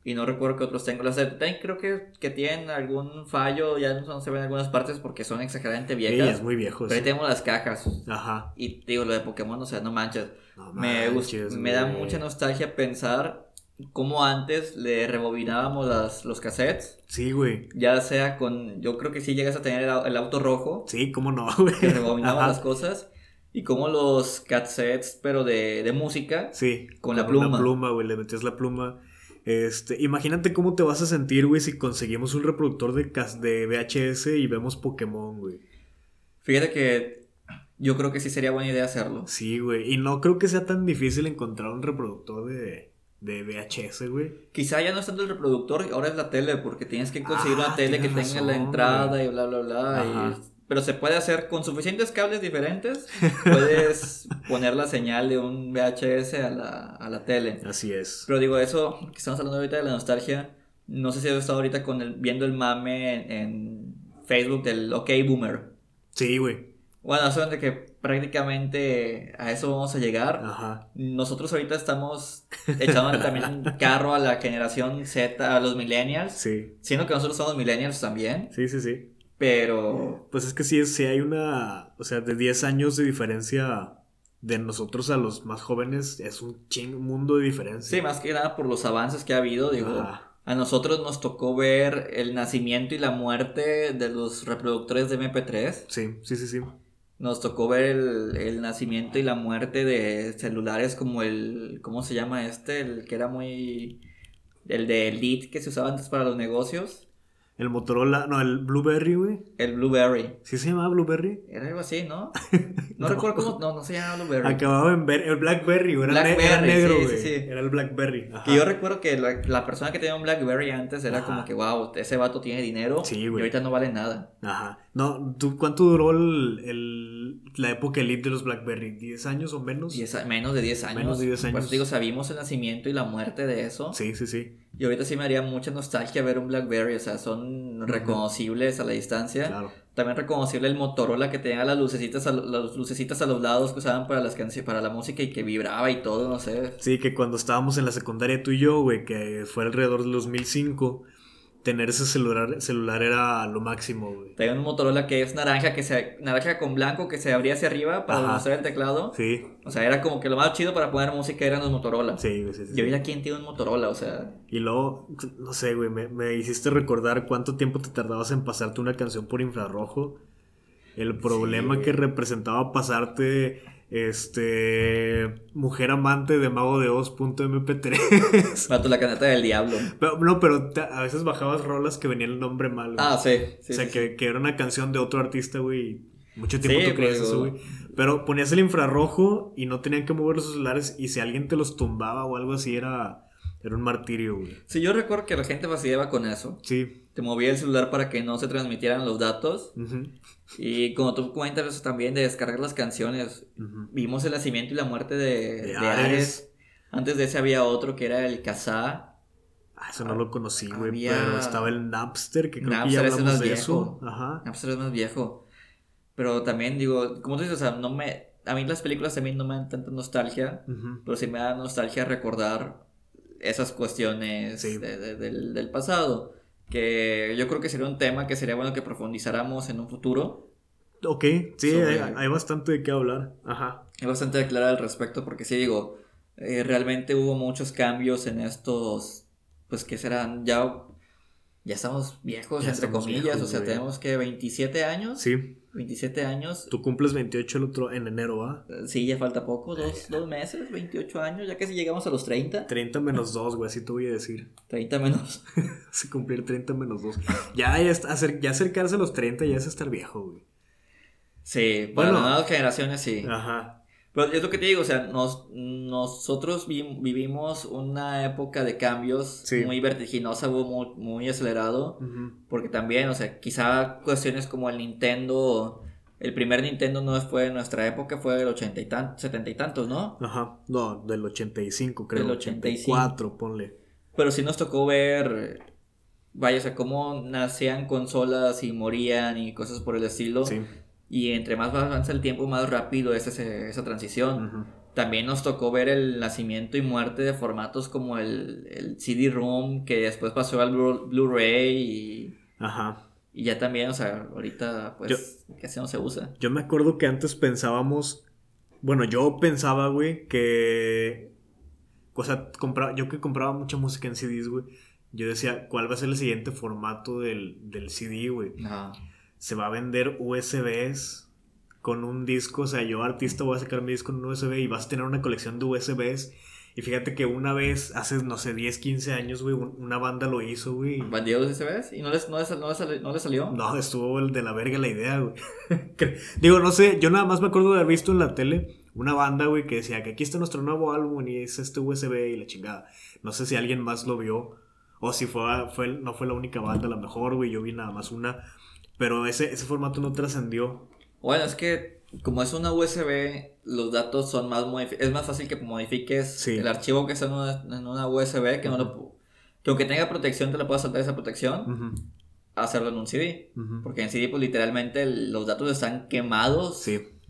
Y no recuerdo qué otros tengo. Las de Titanic creo que, que tienen algún fallo. Ya no se ven en algunas partes porque son exageradamente viejas. Sí, es muy viejo. Pero ahí tenemos las cajas. Ajá. Y digo, lo de Pokémon, o sea, no manches. me, me da mucha nostalgia pensar como antes le rebobinábamos los cassettes. Sí, güey. Ya sea con. Yo creo que sí llegas a tener el, auto rojo. Sí, cómo no, güey. Que rebobinaba las cosas. Y como los cassettes, pero de, de música. Sí. Con, la pluma. Con la pluma, güey. Le metías la pluma. Este, imagínate cómo te vas a sentir, güey, si conseguimos un reproductor de, de VHS y vemos Pokémon, güey. Fíjate que yo creo que sí sería buena idea hacerlo. Sí, güey. Y no creo que sea tan difícil encontrar un reproductor de, de VHS, güey. Quizá ya no es tanto el reproductor, ahora es la tele, porque tienes que conseguir una ah, tele que tenga la entrada y bla, bla, bla. pero se puede hacer con suficientes cables diferentes. Puedes poner la señal de un VHS a la, a la tele. Así es. Pero digo, eso que estamos hablando ahorita de la nostalgia, no sé si has estado ahorita con el, viendo el mame en, Facebook del OK Boomer. Sí, güey. Bueno, eso de que prácticamente a eso vamos a llegar. Ajá. Nosotros ahorita estamos echando también un carro a la generación Z, a los millennials. Sí. Siendo que nosotros somos millennials también. Sí, sí, sí. Pero... Pues es que sí, sí hay una... O sea, de 10 años de diferencia de nosotros a los más jóvenes es un ching mundo de diferencia. Sí, más que nada por los avances que ha habido, digo... A nosotros nos tocó ver el nacimiento y la muerte de los reproductores de MP3. Sí, sí, sí, sí. Nos tocó ver el, nacimiento y la muerte de celulares como el. ¿Cómo se llama este? El que era muy. El de Elite que se usaba antes para los negocios. El Motorola, no, el Blueberry, güey. El Blueberry. ¿Sí se llamaba Blueberry? Era algo así, ¿no? No, recuerdo cómo, no, no se llamaba Blueberry. Acababa en el Blackberry, güey. Era, Blackberry, negro, güey. Sí, sí, Era el Blackberry. Y yo recuerdo que la, persona que tenía un Blackberry antes era como que, wow, ese vato tiene dinero. Sí, güey. Y ahorita no vale nada. Ajá. No, ¿tú, ¿cuánto duró el, la época elite de los Blackberry? ¿10 años o menos? menos de 10 años. Menos de 10 años. Pues digo, sabíamos el nacimiento y la muerte de eso. Sí, sí, sí. Y ahorita sí me haría mucha nostalgia ver un Blackberry, o sea, son reconocibles a la distancia. Claro. También reconocible el Motorola que tenía las lucecitas a, las lucecitas a los lados que usaban para las para la música y que vibraba y todo, no sé. Sí, que cuando estábamos en la secundaria tú y yo, güey, que fue alrededor del 2005 tener ese celular, celular era lo máximo, güey. Tenía un Motorola que es naranja, que se, naranja con blanco, que se abría hacia arriba para mostrar el teclado. Sí. O sea, era como que lo más chido para poner música eran los Motorola. Sí, sí, sí. Yo vi a quién tiene un Motorola, o sea. Y luego, no sé, güey, me, me hiciste recordar cuánto tiempo te tardabas en pasarte una canción por infrarrojo. El problema que representaba pasarte este. Mujer amante de mago de Oz.mp3. Mato la caneta del diablo. no, pero a veces bajabas rolas que venían el nombre mal. Ah, sí. o sea, que, era una canción de otro artista, güey. Mucho tiempo tú creías eso, güey. Pero ponías el infrarrojo y no tenían que mover los celulares. Y si alguien te los tumbaba o algo así, era. Era un martirio, güey. Sí, yo recuerdo que la gente fastidiaba con eso. Sí. Te movía el celular para que no se transmitieran los datos. Y como tú cuentas eso también de descargar las canciones, vimos el nacimiento y la muerte de, Ares. Antes de ese había otro que era el Kazaa. Ah, eso no lo conocí, güey. Pero estaba el Napster, que creo que ya hablamos es más de viejo. eso. Ajá. Napster es más viejo. Pero también digo, como tú dices, o sea, no me. A mí las películas también no me dan tanta nostalgia. Pero sí me da nostalgia recordar esas cuestiones del, del pasado que yo creo que sería un tema que sería bueno que profundizáramos en un futuro. Ok, sí, hay, bastante de qué hablar. Ajá. Hay bastante de aclarar al respecto porque sí digo, eh, realmente hubo muchos cambios en estos, pues que serán, ya, ya estamos viejos, entre comillas, o sea, tenemos que 27 años. Sí. 27 años. Tú cumples 28 el otro en enero, ¿va? Sí, ya falta poco, dos, dos meses, 28 años, ya casi llegamos a los 30. 30 menos 2, güey, así te voy a decir. 30 menos. Se cumplir 30 menos 2. Ya, ya, ya acercarse a los 30 ya es estar viejo, güey. Sí, para las nuevas generaciones sí. Ajá. Pero es lo que te digo, o sea, nos, nosotros vivimos una época de cambios muy vertiginosa, muy, muy acelerado, porque también, o sea, quizá cuestiones como el Nintendo, el primer Nintendo no fue de nuestra época, fue del ochenta y tantos, setenta y tantos, ¿no? Ajá, no, del 85 creo. Del 85. 84, ponle. Pero sí nos tocó ver, vaya, o sea, cómo nacían consolas y morían y cosas por el estilo. Sí y entre más avanza el tiempo, más rápido es esa transición. También nos tocó ver el nacimiento y muerte de formatos como el, el CD-ROM, que después pasó al Blu-ray y... Ajá. Y ya también, o sea, ahorita pues casi no se usa. Yo me acuerdo que antes pensábamos, bueno, yo pensaba, güey, que... O sea, compraba, yo que compraba mucha música en CDs, güey. Yo decía, ¿cuál va a ser el siguiente formato del, del CD, güey? Ajá se va a vender USBs con un disco. O sea, yo artista voy a sacar mi disco en un USB y vas a tener una colección de USBs. Y fíjate que una vez, hace, no sé, 10, 15 años, güey, una banda lo hizo, güey. ¿Vendió USBs? ¿Y no les, no, no, salió? No, estuvo el de la verga la idea, güey. Digo, no sé, yo nada más me acuerdo de haber visto en la tele una banda, güey, que decía que aquí está nuestro nuevo álbum y es este USB y la chingada. No sé si alguien más lo vio o si fue, fue no fue la única banda, a lo mejor, güey, yo vi nada más una. Pero ese, ese formato no trascendió. Bueno, es que como es una USB, los datos son más es más fácil que modifiques el archivo que está en una, USB que no lo que aunque tenga protección te lo puedas saltar esa protección hacerlo en un CD porque en CD pues literalmente los datos están quemados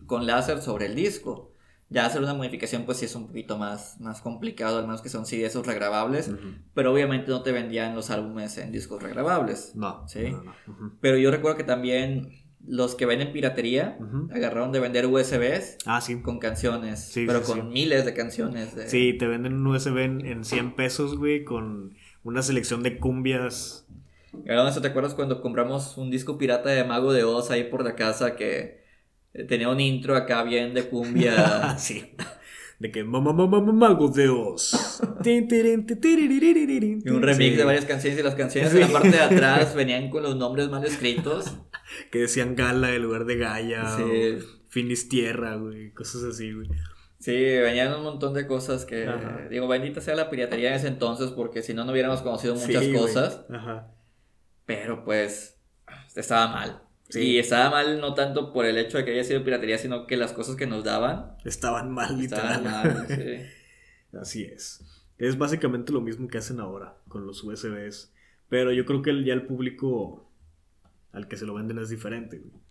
con láser sobre el disco ya hacer una modificación pues sí es un poquito más, más complicado, al menos que son CD esos regrabables, pero obviamente no te vendían los álbumes en discos regrabables. No. ¿sí? Pero yo recuerdo que también los que venden piratería agarraron de vender USBs ah, sí. con canciones, pero con miles de canciones. De... Sí, te venden un USB en, en 100 pesos, güey, con una selección de cumbias. ¿te acuerdas cuando compramos un disco pirata de Mago de Oz ahí por la casa que tenía un intro acá bien de cumbia? sí. De que Mago de Oz. y un remix de varias canciones y las canciones en la parte de atrás venían con los nombres mal escritos que decían Gala en lugar de Gaia. Sí. Finis Tierra, güey. Cosas así, güey. Sí, venían un montón de cosas que. Digo, bendita sea la piratería en ese entonces, porque si no, no hubiéramos conocido muchas cosas. Ajá. Pero pues. Estaba mal. Sí. Y estaba mal no tanto por el hecho de que haya sido piratería, sino que las cosas que nos daban. Estaban mal, Estaban mal, sí. Así es. Es básicamente lo mismo que hacen ahora con los USBs. Pero yo creo que ya el público al que se lo venden es diferente, güey.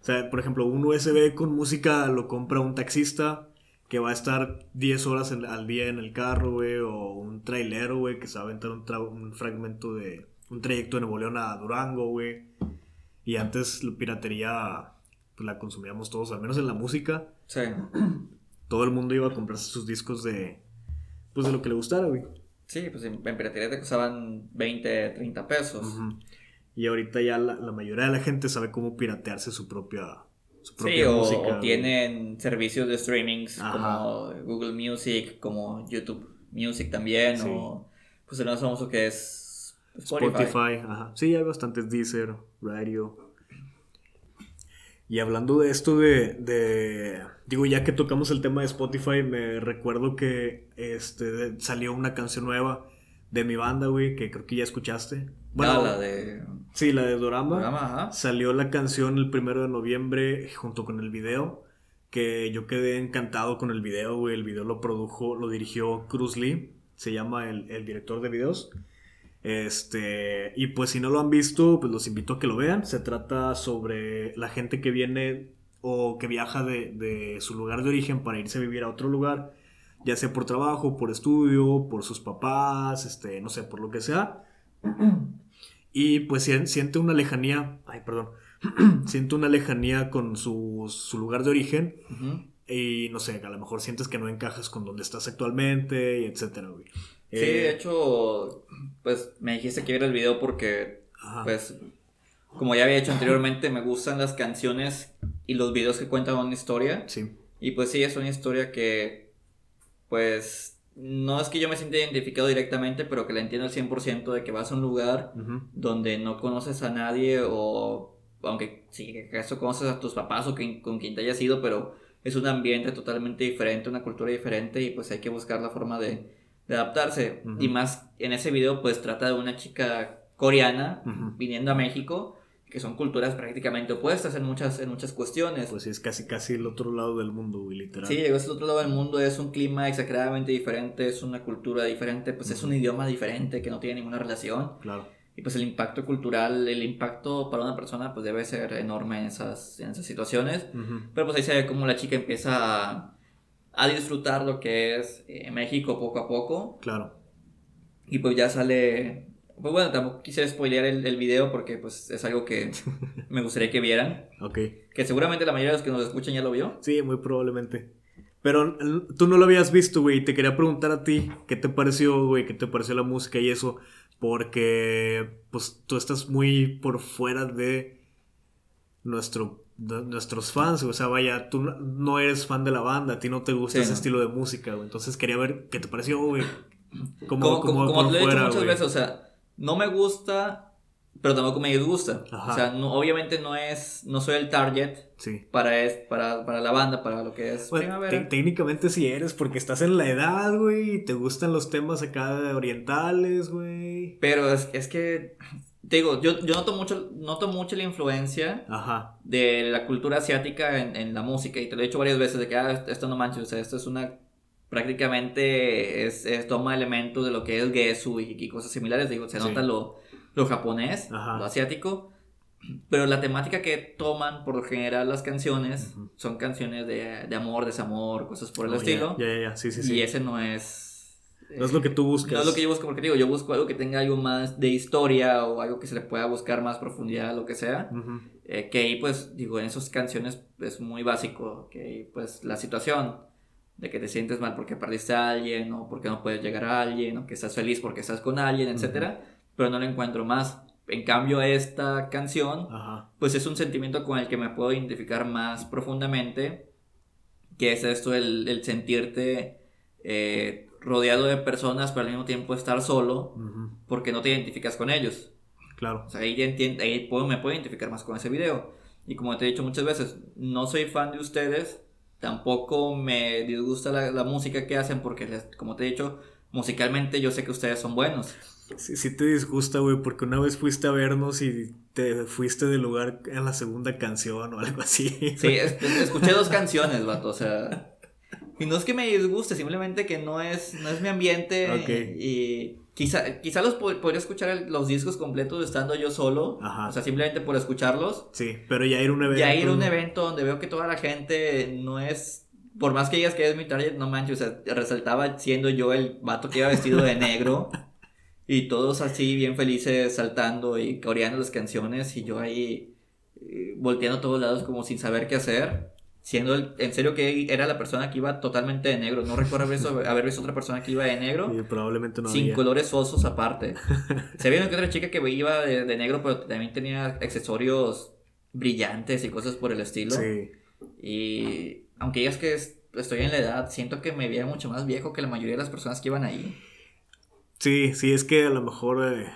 O sea, por ejemplo, un USB con música lo compra un taxista que va a estar 10 horas al día en el carro, güey, o un trailero, güey, que se va a aventar un, fragmento de un trayecto de Nuevo León a Durango, güey. Y antes la piratería pues, la consumíamos todos, al menos en la música. Sí. Todo el mundo iba a comprarse sus discos de pues de lo que le gustara, güey. Sí, pues en, piratería te costaban 20, 30 pesos. Y ahorita ya la, mayoría de la gente sabe cómo piratearse su propia, su propia sí, música. O, tienen servicios de streamings como Google Music, como YouTube Music también, o pues el más famoso que es Spotify. Spotify ajá. Sí, hay bastantes Deezer, Radio. Y hablando de esto de, de, Digo, ya que tocamos el tema de Spotify, me recuerdo que este, salió una canción nueva de mi banda, güey, que creo que ya escuchaste. Bueno, ah, la de. Sí, la de Dorama. Salió la canción el primero de noviembre junto con el video. Que yo quedé encantado con el video, güey. El video lo produjo, lo dirigió Cruz Lee. Se llama el, director de videos. Este, y pues si no lo han visto, pues los invito a que lo vean. Se trata sobre la gente que viene o que viaja de, de, su lugar de origen para irse a vivir a otro lugar, ya sea por trabajo, por estudio, por sus papás, este, no sé, por lo que sea. Y pues siente una lejanía, ay, perdón, siente una lejanía con su, lugar de origen. Y no sé, a lo mejor sientes que no encajas con donde estás actualmente, y etcétera, güey. Sí, de eh, hecho, pues me dijiste que viera el video porque, pues, como ya había hecho anteriormente, me gustan las canciones y los videos que cuentan una historia. Sí. Y pues sí, es una historia que, pues, no es que yo me sienta identificado directamente, pero que la entiendo al 100% de que vas a un lugar donde no conoces a nadie o, aunque sí, que eso conoces a tus papás o con quien te hayas ido, pero es un ambiente totalmente diferente, una cultura diferente y pues hay que buscar la forma de, adaptarse. Y más en ese video pues trata de una chica coreana viniendo a México que son culturas prácticamente opuestas en muchas, en muchas cuestiones. Pues sí, es casi, casi el otro lado del mundo, literal. Sí, es el otro lado del mundo, es un clima exageradamente diferente, es una cultura diferente, pues es un idioma diferente que no tiene ninguna relación. Claro. Y pues el impacto cultural, el impacto para una persona pues debe ser enorme en esas, en esas situaciones. Pero pues ahí se ve cómo la chica empieza a, a disfrutar lo que es eh, México poco a poco. Claro. Y pues ya sale pues bueno, tampoco quise spoilear el, el, video porque pues es algo que me gustaría que vieran. Ok. Que seguramente la mayoría de los que nos escuchan ya lo vio. Sí, muy probablemente. Pero tú no lo habías visto, güey. Te quería preguntar a ti qué te pareció, güey, qué te pareció la música y eso. Porque pues tú estás muy por fuera de nuestro nuestros fans, o sea, vaya, tú no eres fan de la banda, a ti no te gusta ese estilo de música, güey. Entonces quería ver qué te pareció, güey. Como, como, como, te lo he dicho muchas veces, o sea, no me gusta, pero tampoco me disgusta. O sea, no, obviamente no es, no soy el target para, es, para, para la banda, para lo que es Técnicamente sí eres, porque estás en la edad, güey, y te gustan los temas acá orientales, güey. Pero es, es que te digo, yo, yo noto, mucho, noto mucho la influencia de la cultura asiática en, en, la música. Y te lo he dicho varias veces de que ah, esto no manches, o sea, esto es una. Prácticamente es, toma elementos de lo que es Gesu y, cosas similares. Digo, se nota lo, lo japonés, lo asiático. Pero la temática que toman por lo general las canciones son canciones de, de, amor, desamor, cosas por el oh, estilo. y ese no es no es lo que tú buscas. No es lo que yo busco, porque digo, yo busco algo que tenga algo más de historia o algo que se le pueda buscar más profundidad, lo que sea. Eh, que ahí, pues, digo, en esas canciones es muy básico, que pues la situación de que te sientes mal porque perdiste a alguien o porque no puedes llegar a alguien o que estás feliz porque estás con alguien, etcétera, pero no lo encuentro más. En cambio, esta canción, pues es un sentimiento con el que me puedo identificar más profundamente, que es esto, el, el sentirte eh, rodeado de personas, pero al mismo tiempo estar solo, porque no te identificas con ellos. Claro. O sea, ahí, ahí puedo, me puedo identificar más con ese video. Y como te he dicho muchas veces, no soy fan de ustedes, tampoco me disgusta la, música que hacen, porque como te he dicho, musicalmente yo sé que ustedes son buenos. Sí, sí te disgusta, güey, porque una vez fuiste a vernos y te fuiste del lugar en la segunda canción o algo así. Sí, escuché dos canciones, vato, o sea... Y no es que me disguste, simplemente que no es, no es mi ambiente. Y quizá, quizá los podría escuchar los discos completos estando yo solo. O sea, simplemente por escucharlos. Sí, pero ya ir a un evento. Ya ir a un evento donde veo que toda la gente no es. Por más que digas que es mi target, no manches, o sea, resaltaba siendo yo el vato que iba vestido de negro. y todos así bien felices saltando y coreando las canciones. Y yo ahí eh, volteando a todos lados como sin saber qué hacer siendo en serio que era la persona que iba totalmente de negro. No recuerdo haber visto, haber visto otra persona que iba de negro. Probablemente no Sin colores osos aparte. Se había que otra chica que iba de, negro, pero también tenía accesorios brillantes y cosas por el estilo. Sí. Y aunque digas que estoy en la edad, siento que me veía mucho más viejo que la mayoría de las personas que iban ahí. Sí, sí, es que a lo mejor... Eh,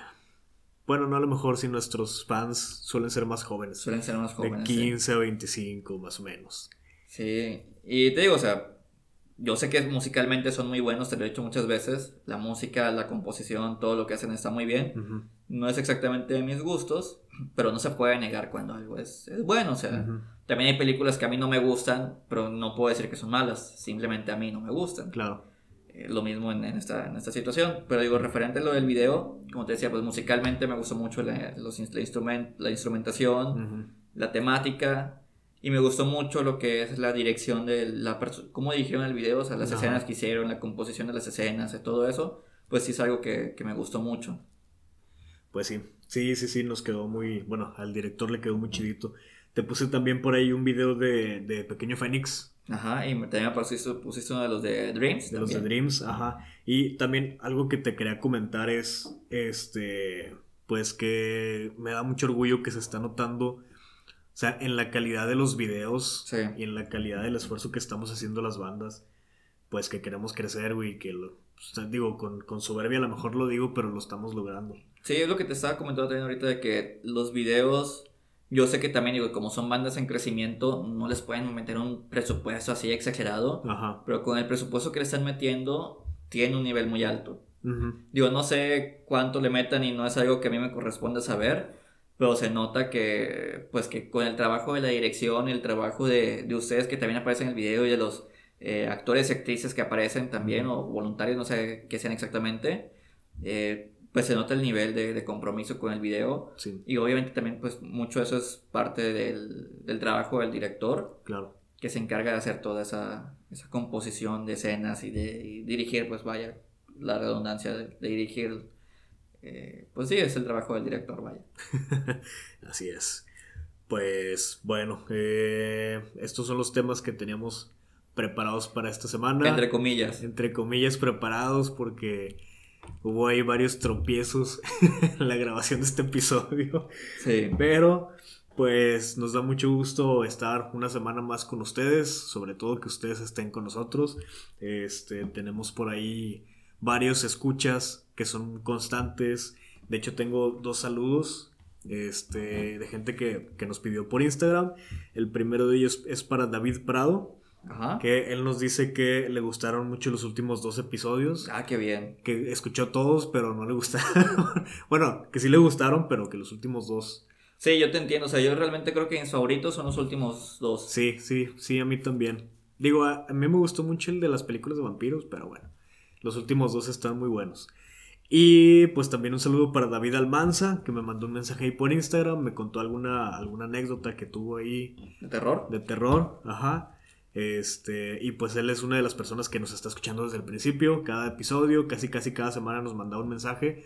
bueno, no a lo mejor si nuestros fans suelen ser más jóvenes. Suelen ser más jóvenes. De 15 a 25 más o menos. Sí, y te digo, o sea, yo sé que musicalmente son muy buenos, te lo he dicho muchas veces. La música, la composición, todo lo que hacen está muy bien. No es exactamente de mis gustos, pero no se puede negar cuando algo es, es bueno. O sea, también hay películas que a mí no me gustan, pero no puedo decir que son malas. Simplemente a mí no me gustan. Claro. Eh, lo mismo en, esta, en, esta, situación. Pero digo, referente a lo del video, como te decía, pues musicalmente me gustó mucho la, los, la, instrument, la instrumentación, la temática y me gustó mucho lo que es la dirección de la cómo dirigieron el video, o sea, las escenas que hicieron, la composición de las escenas, y todo eso, pues sí es algo que, que, me gustó mucho. Pues sí, sí, sí, sí, nos quedó muy, bueno, al director le quedó muy chidito. Te puse también por ahí un video de, de Pequeño Fénix. Ajá, y también pusiste, pusiste uno de los de Dreams. De los de Dreams, ajá. Y también algo que te quería comentar es, este, pues que me da mucho orgullo que se está notando o sea, en la calidad de los videos y en la calidad del esfuerzo que estamos haciendo las bandas, pues que queremos crecer, güey, que lo, digo, con, con, soberbia a lo mejor lo digo, pero lo estamos logrando. Sí, es lo que te estaba comentando también ahorita de que los videos, yo sé que también, digo, como son bandas en crecimiento, no les pueden meter un presupuesto así exagerado, pero con el presupuesto que le están metiendo, tiene un nivel muy alto. Digo, no sé cuánto le metan y no es algo que a mí me corresponde saber, pero se nota que, pues que con el trabajo de la dirección y el trabajo de, de ustedes que también aparecen en el video y de los eh, actores y actrices que aparecen también, o voluntarios, no sé qué sean exactamente, eh, pues se nota el nivel de, de compromiso con el video. Y obviamente también, pues mucho de eso es parte del, del, trabajo del director. Claro. Que se encarga de hacer toda esa, esa composición de escenas y de dirigir, pues vaya, la redundancia de dirigir eh, pues sí, es el trabajo del director, vaya. Así es. Pues bueno, eh, estos son los temas que teníamos preparados para esta semana. Entre comillas. Entre comillas preparados porque hubo ahí varios tropiezos en la grabación de este episodio. Sí. Pero pues nos da mucho gusto estar una semana más con ustedes, sobre todo que ustedes estén con nosotros. Este, tenemos por ahí varios escuchas que son constantes. De hecho, tengo dos saludos este, de gente que, nos pidió por Instagram. El primero de ellos es para David Prado. Ajá. Que él nos dice que le gustaron mucho los últimos dos episodios. Ah, qué bien. Que escuchó todos, pero no le gustaron. bueno, que sí le gustaron, pero que los últimos dos. Sí, yo te entiendo. O sea, yo realmente creo que mis favoritos son los últimos dos. Sí, sí, sí, a mí también. Digo, a, mí me gustó mucho el de las películas de vampiros, pero bueno, los últimos dos están muy buenos. Y pues también un saludo para David Almanza, que me mandó un mensaje ahí por Instagram, me contó alguna, alguna anécdota que tuvo ahí. ¿De terror? De terror, ajá. Este, y pues él es una de las personas que nos está escuchando desde el principio, cada episodio, casi casi cada semana nos manda un mensaje.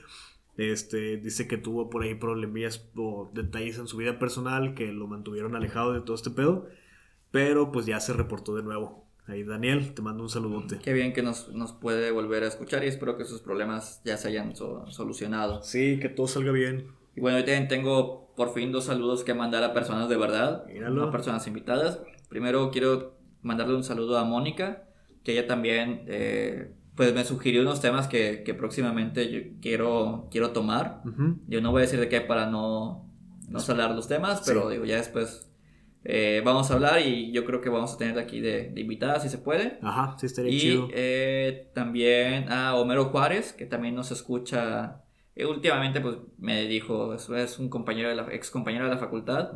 Este, dice que tuvo por ahí problemillas o detalles en su vida personal que lo mantuvieron alejado de todo este pedo, pero pues ya se reportó de nuevo. Ahí Daniel, te mando un saludote. Qué bien que nos, nos puede volver a escuchar y espero que sus problemas ya se hayan solucionado. Sí, que todo salga bien. Y bueno, hoy también tengo por fin dos saludos que mandar a personas de verdad, a personas invitadas. Primero quiero mandarle un saludo a Mónica, que ella también eh, pues me sugirió unos temas que, que, próximamente yo quiero, quiero tomar. Yo no voy a decir de qué para no, no salar los temas, pero digo, ya después eh, vamos a hablar y yo creo que vamos a tener aquí de, de invitada si se puede. Ajá, sí estaría y, eh, también a Homero Juárez, que también nos escucha eh, últimamente pues me dijo, es un compañero de la, ex compañero de la facultad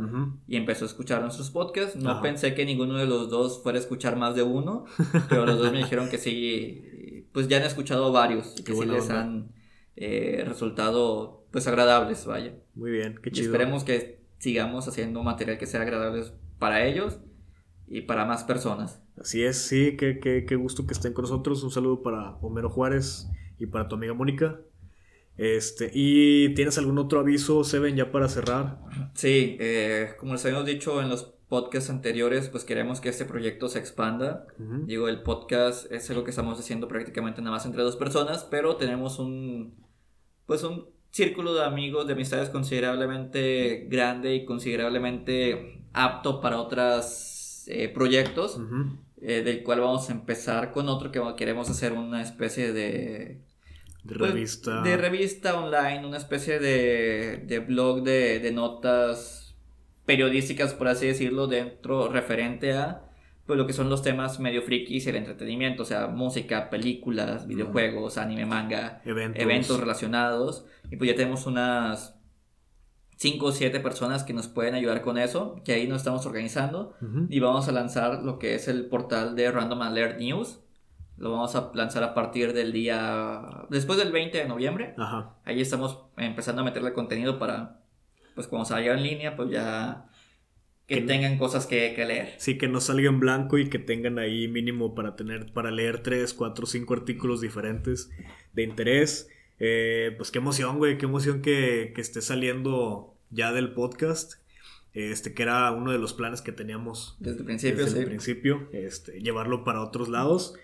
y empezó a escuchar nuestros podcasts. No pensé que ninguno de los dos fuera a escuchar más de uno, pero los dos me dijeron que sí, pues ya han escuchado varios y que sí les han eh, resultado pues agradables, vaya. Muy bien, qué chido. Y esperemos que sigamos haciendo material que sea agradable para ellos y para más personas. Así es, sí, qué, qué, qué gusto que estén con nosotros. Un saludo para Homero Juárez y para tu amiga Mónica. Este, ¿Y tienes algún otro aviso, Seven, ya para cerrar? Sí, eh, como les habíamos dicho en los podcasts anteriores, pues queremos que este proyecto se expanda. Digo, el podcast es algo que estamos haciendo prácticamente nada más entre dos personas, pero tenemos un, pues un círculo de amigos, de amistades considerablemente grande y considerablemente apto para otros eh, proyectos, eh, del cual vamos a empezar con otro que queremos hacer una especie de de pues, revista. de revista online, una especie de, de blog de, de, notas periodísticas, por así decirlo, dentro, referente a lo que son los temas medio frikis y el entretenimiento, o sea, música, películas, videojuegos, anime, manga, eventos. relacionados. Y pues ya tenemos unas 5 o 7 personas que nos pueden ayudar con eso, que ahí nos estamos organizando y vamos a lanzar lo que es el portal de Random Alert News lo vamos a lanzar a partir del día. Después del 20 de noviembre. Ajá. Ahí estamos empezando a meterle contenido para. Pues cuando salga en línea, pues ya. Que, tengan cosas que, leer. Sí, que no salga en blanco y que tengan ahí mínimo para tener. Para leer 3, 4, 5 artículos diferentes de interés. Eh, pues qué emoción, güey. Qué emoción que, que esté saliendo ya del podcast este que era uno de los planes que teníamos desde el principio, desde el principio, este, llevarlo para otros lados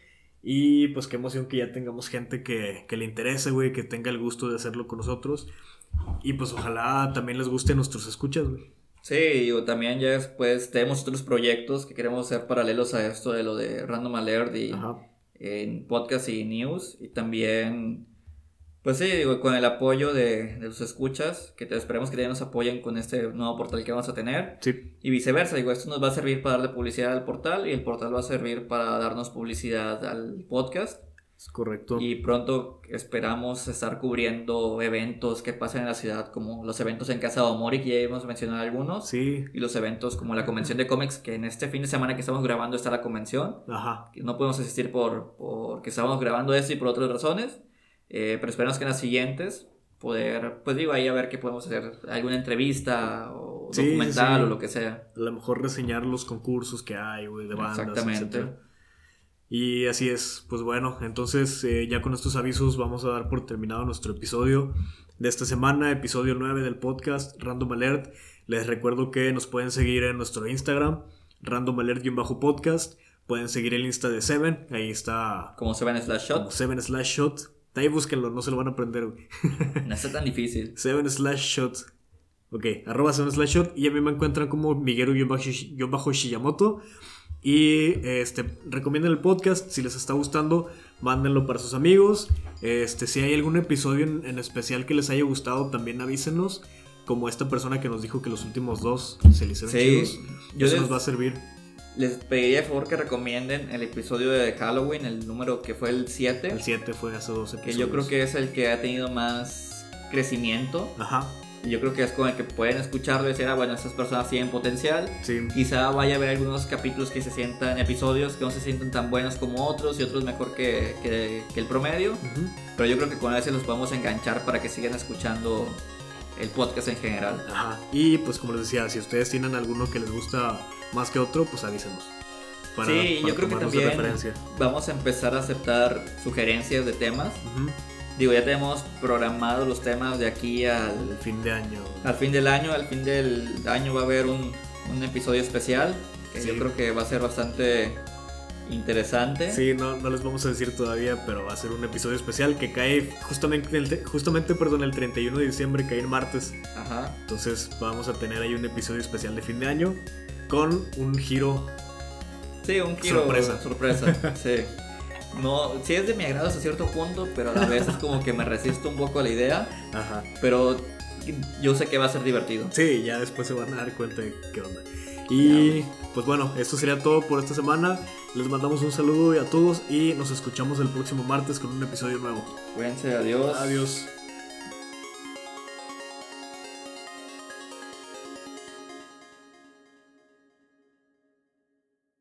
y pues qué emoción que ya tengamos gente que, que le interese, güey, que tenga el gusto de hacerlo con nosotros. Y pues ojalá también les guste nuestros escuchas, güey. Sí, o también ya después tenemos otros proyectos que queremos hacer paralelos a esto de lo de Random Alert y en podcast y news. Y también pues sí, digo, con el apoyo de, de los escuchas, que te esperemos que también nos apoyen con este nuevo portal que vamos a tener. Sí. Y viceversa, digo, esto nos va a servir para darle publicidad al portal y el portal va a servir para darnos publicidad al podcast. Es correcto. Y pronto esperamos estar cubriendo eventos que pasen en la ciudad, como los eventos en Casa de Omori, que ya hemos mencionado algunos. Sí. Y los eventos como la convención de cómics, que en este fin de semana que estamos grabando está la convención. Ajá. No podemos asistir por porque estamos grabando esto y por otras razones. Eh, pero esperamos que en las siguientes poder, pues digo, ahí a ver qué podemos hacer, alguna entrevista o documental o lo que sea. A lo mejor reseñar los concursos que hay, güey, de bandas, Exactamente. Y así es, pues bueno, entonces eh, ya con estos avisos vamos a dar por terminado nuestro episodio de esta semana, episodio 9 del podcast Random Alert. Les recuerdo que nos pueden seguir en nuestro Instagram, Random Alert-podcast. Pueden seguir el Insta de Seven, ahí está. Como Seven Slash Shot. Como Seven Slash Shot. Ahí búsquenlo, no se lo van a aprender, güey. No está tan difícil. Seven slash shot. Ok, arroba seven slash shot. Y a mí me encuentran como Miguel-Shiyamoto. Y este, recomienden el podcast. Si les está gustando, mándenlo para sus amigos. Este, si hay algún episodio en, especial que les haya gustado, también avísenos. Como esta persona que nos dijo que los últimos dos se le hicieron sí, chidos. Eso nos va a servir. les pediría de favor que recomienden el episodio de Halloween, el número que fue el 7. El 7 fue hace dos episodios. Que yo creo que es el que ha tenido más crecimiento. Ajá. Yo creo que es con el que pueden escucharlo y decir, ah, bueno, esas personas tienen potencial. Sí. Quizá vaya a haber algunos capítulos que se sientan, episodios que no se sienten tan buenos como otros y otros mejor que, que, el promedio. Pero yo creo que con ese los podemos enganchar para que sigan escuchando el podcast en general. Ajá. Y pues como les decía, si ustedes tienen alguno que les gusta más que otro, pues avísenos. sí, yo creo que también vamos a empezar a aceptar sugerencias de temas. Digo, ya tenemos programados los temas de aquí al fin de año. Al fin del año, al fin del año va a haber un, un episodio especial que yo creo que va a ser bastante interesante. Sí, no, no les vamos a decir todavía, pero va a ser un episodio especial que cae justamente, el, justamente perdón, el 31 de diciembre, cae en martes. Ajá. Entonces vamos a tener ahí un episodio especial de fin de año con un giro. Sí, un giro. Sorpresa. Sorpresa, sí. No, sí es de mi agrado hasta cierto punto, pero a la vez es como que me resisto un poco a la idea. Ajá. Pero yo sé que va a ser divertido. Sí, ya después se van a dar cuenta de qué onda. Y pues bueno, esto sería todo por esta semana. Les mandamos un saludo a todos y nos escuchamos el próximo martes con un episodio nuevo. Cuídense, adiós. Adiós.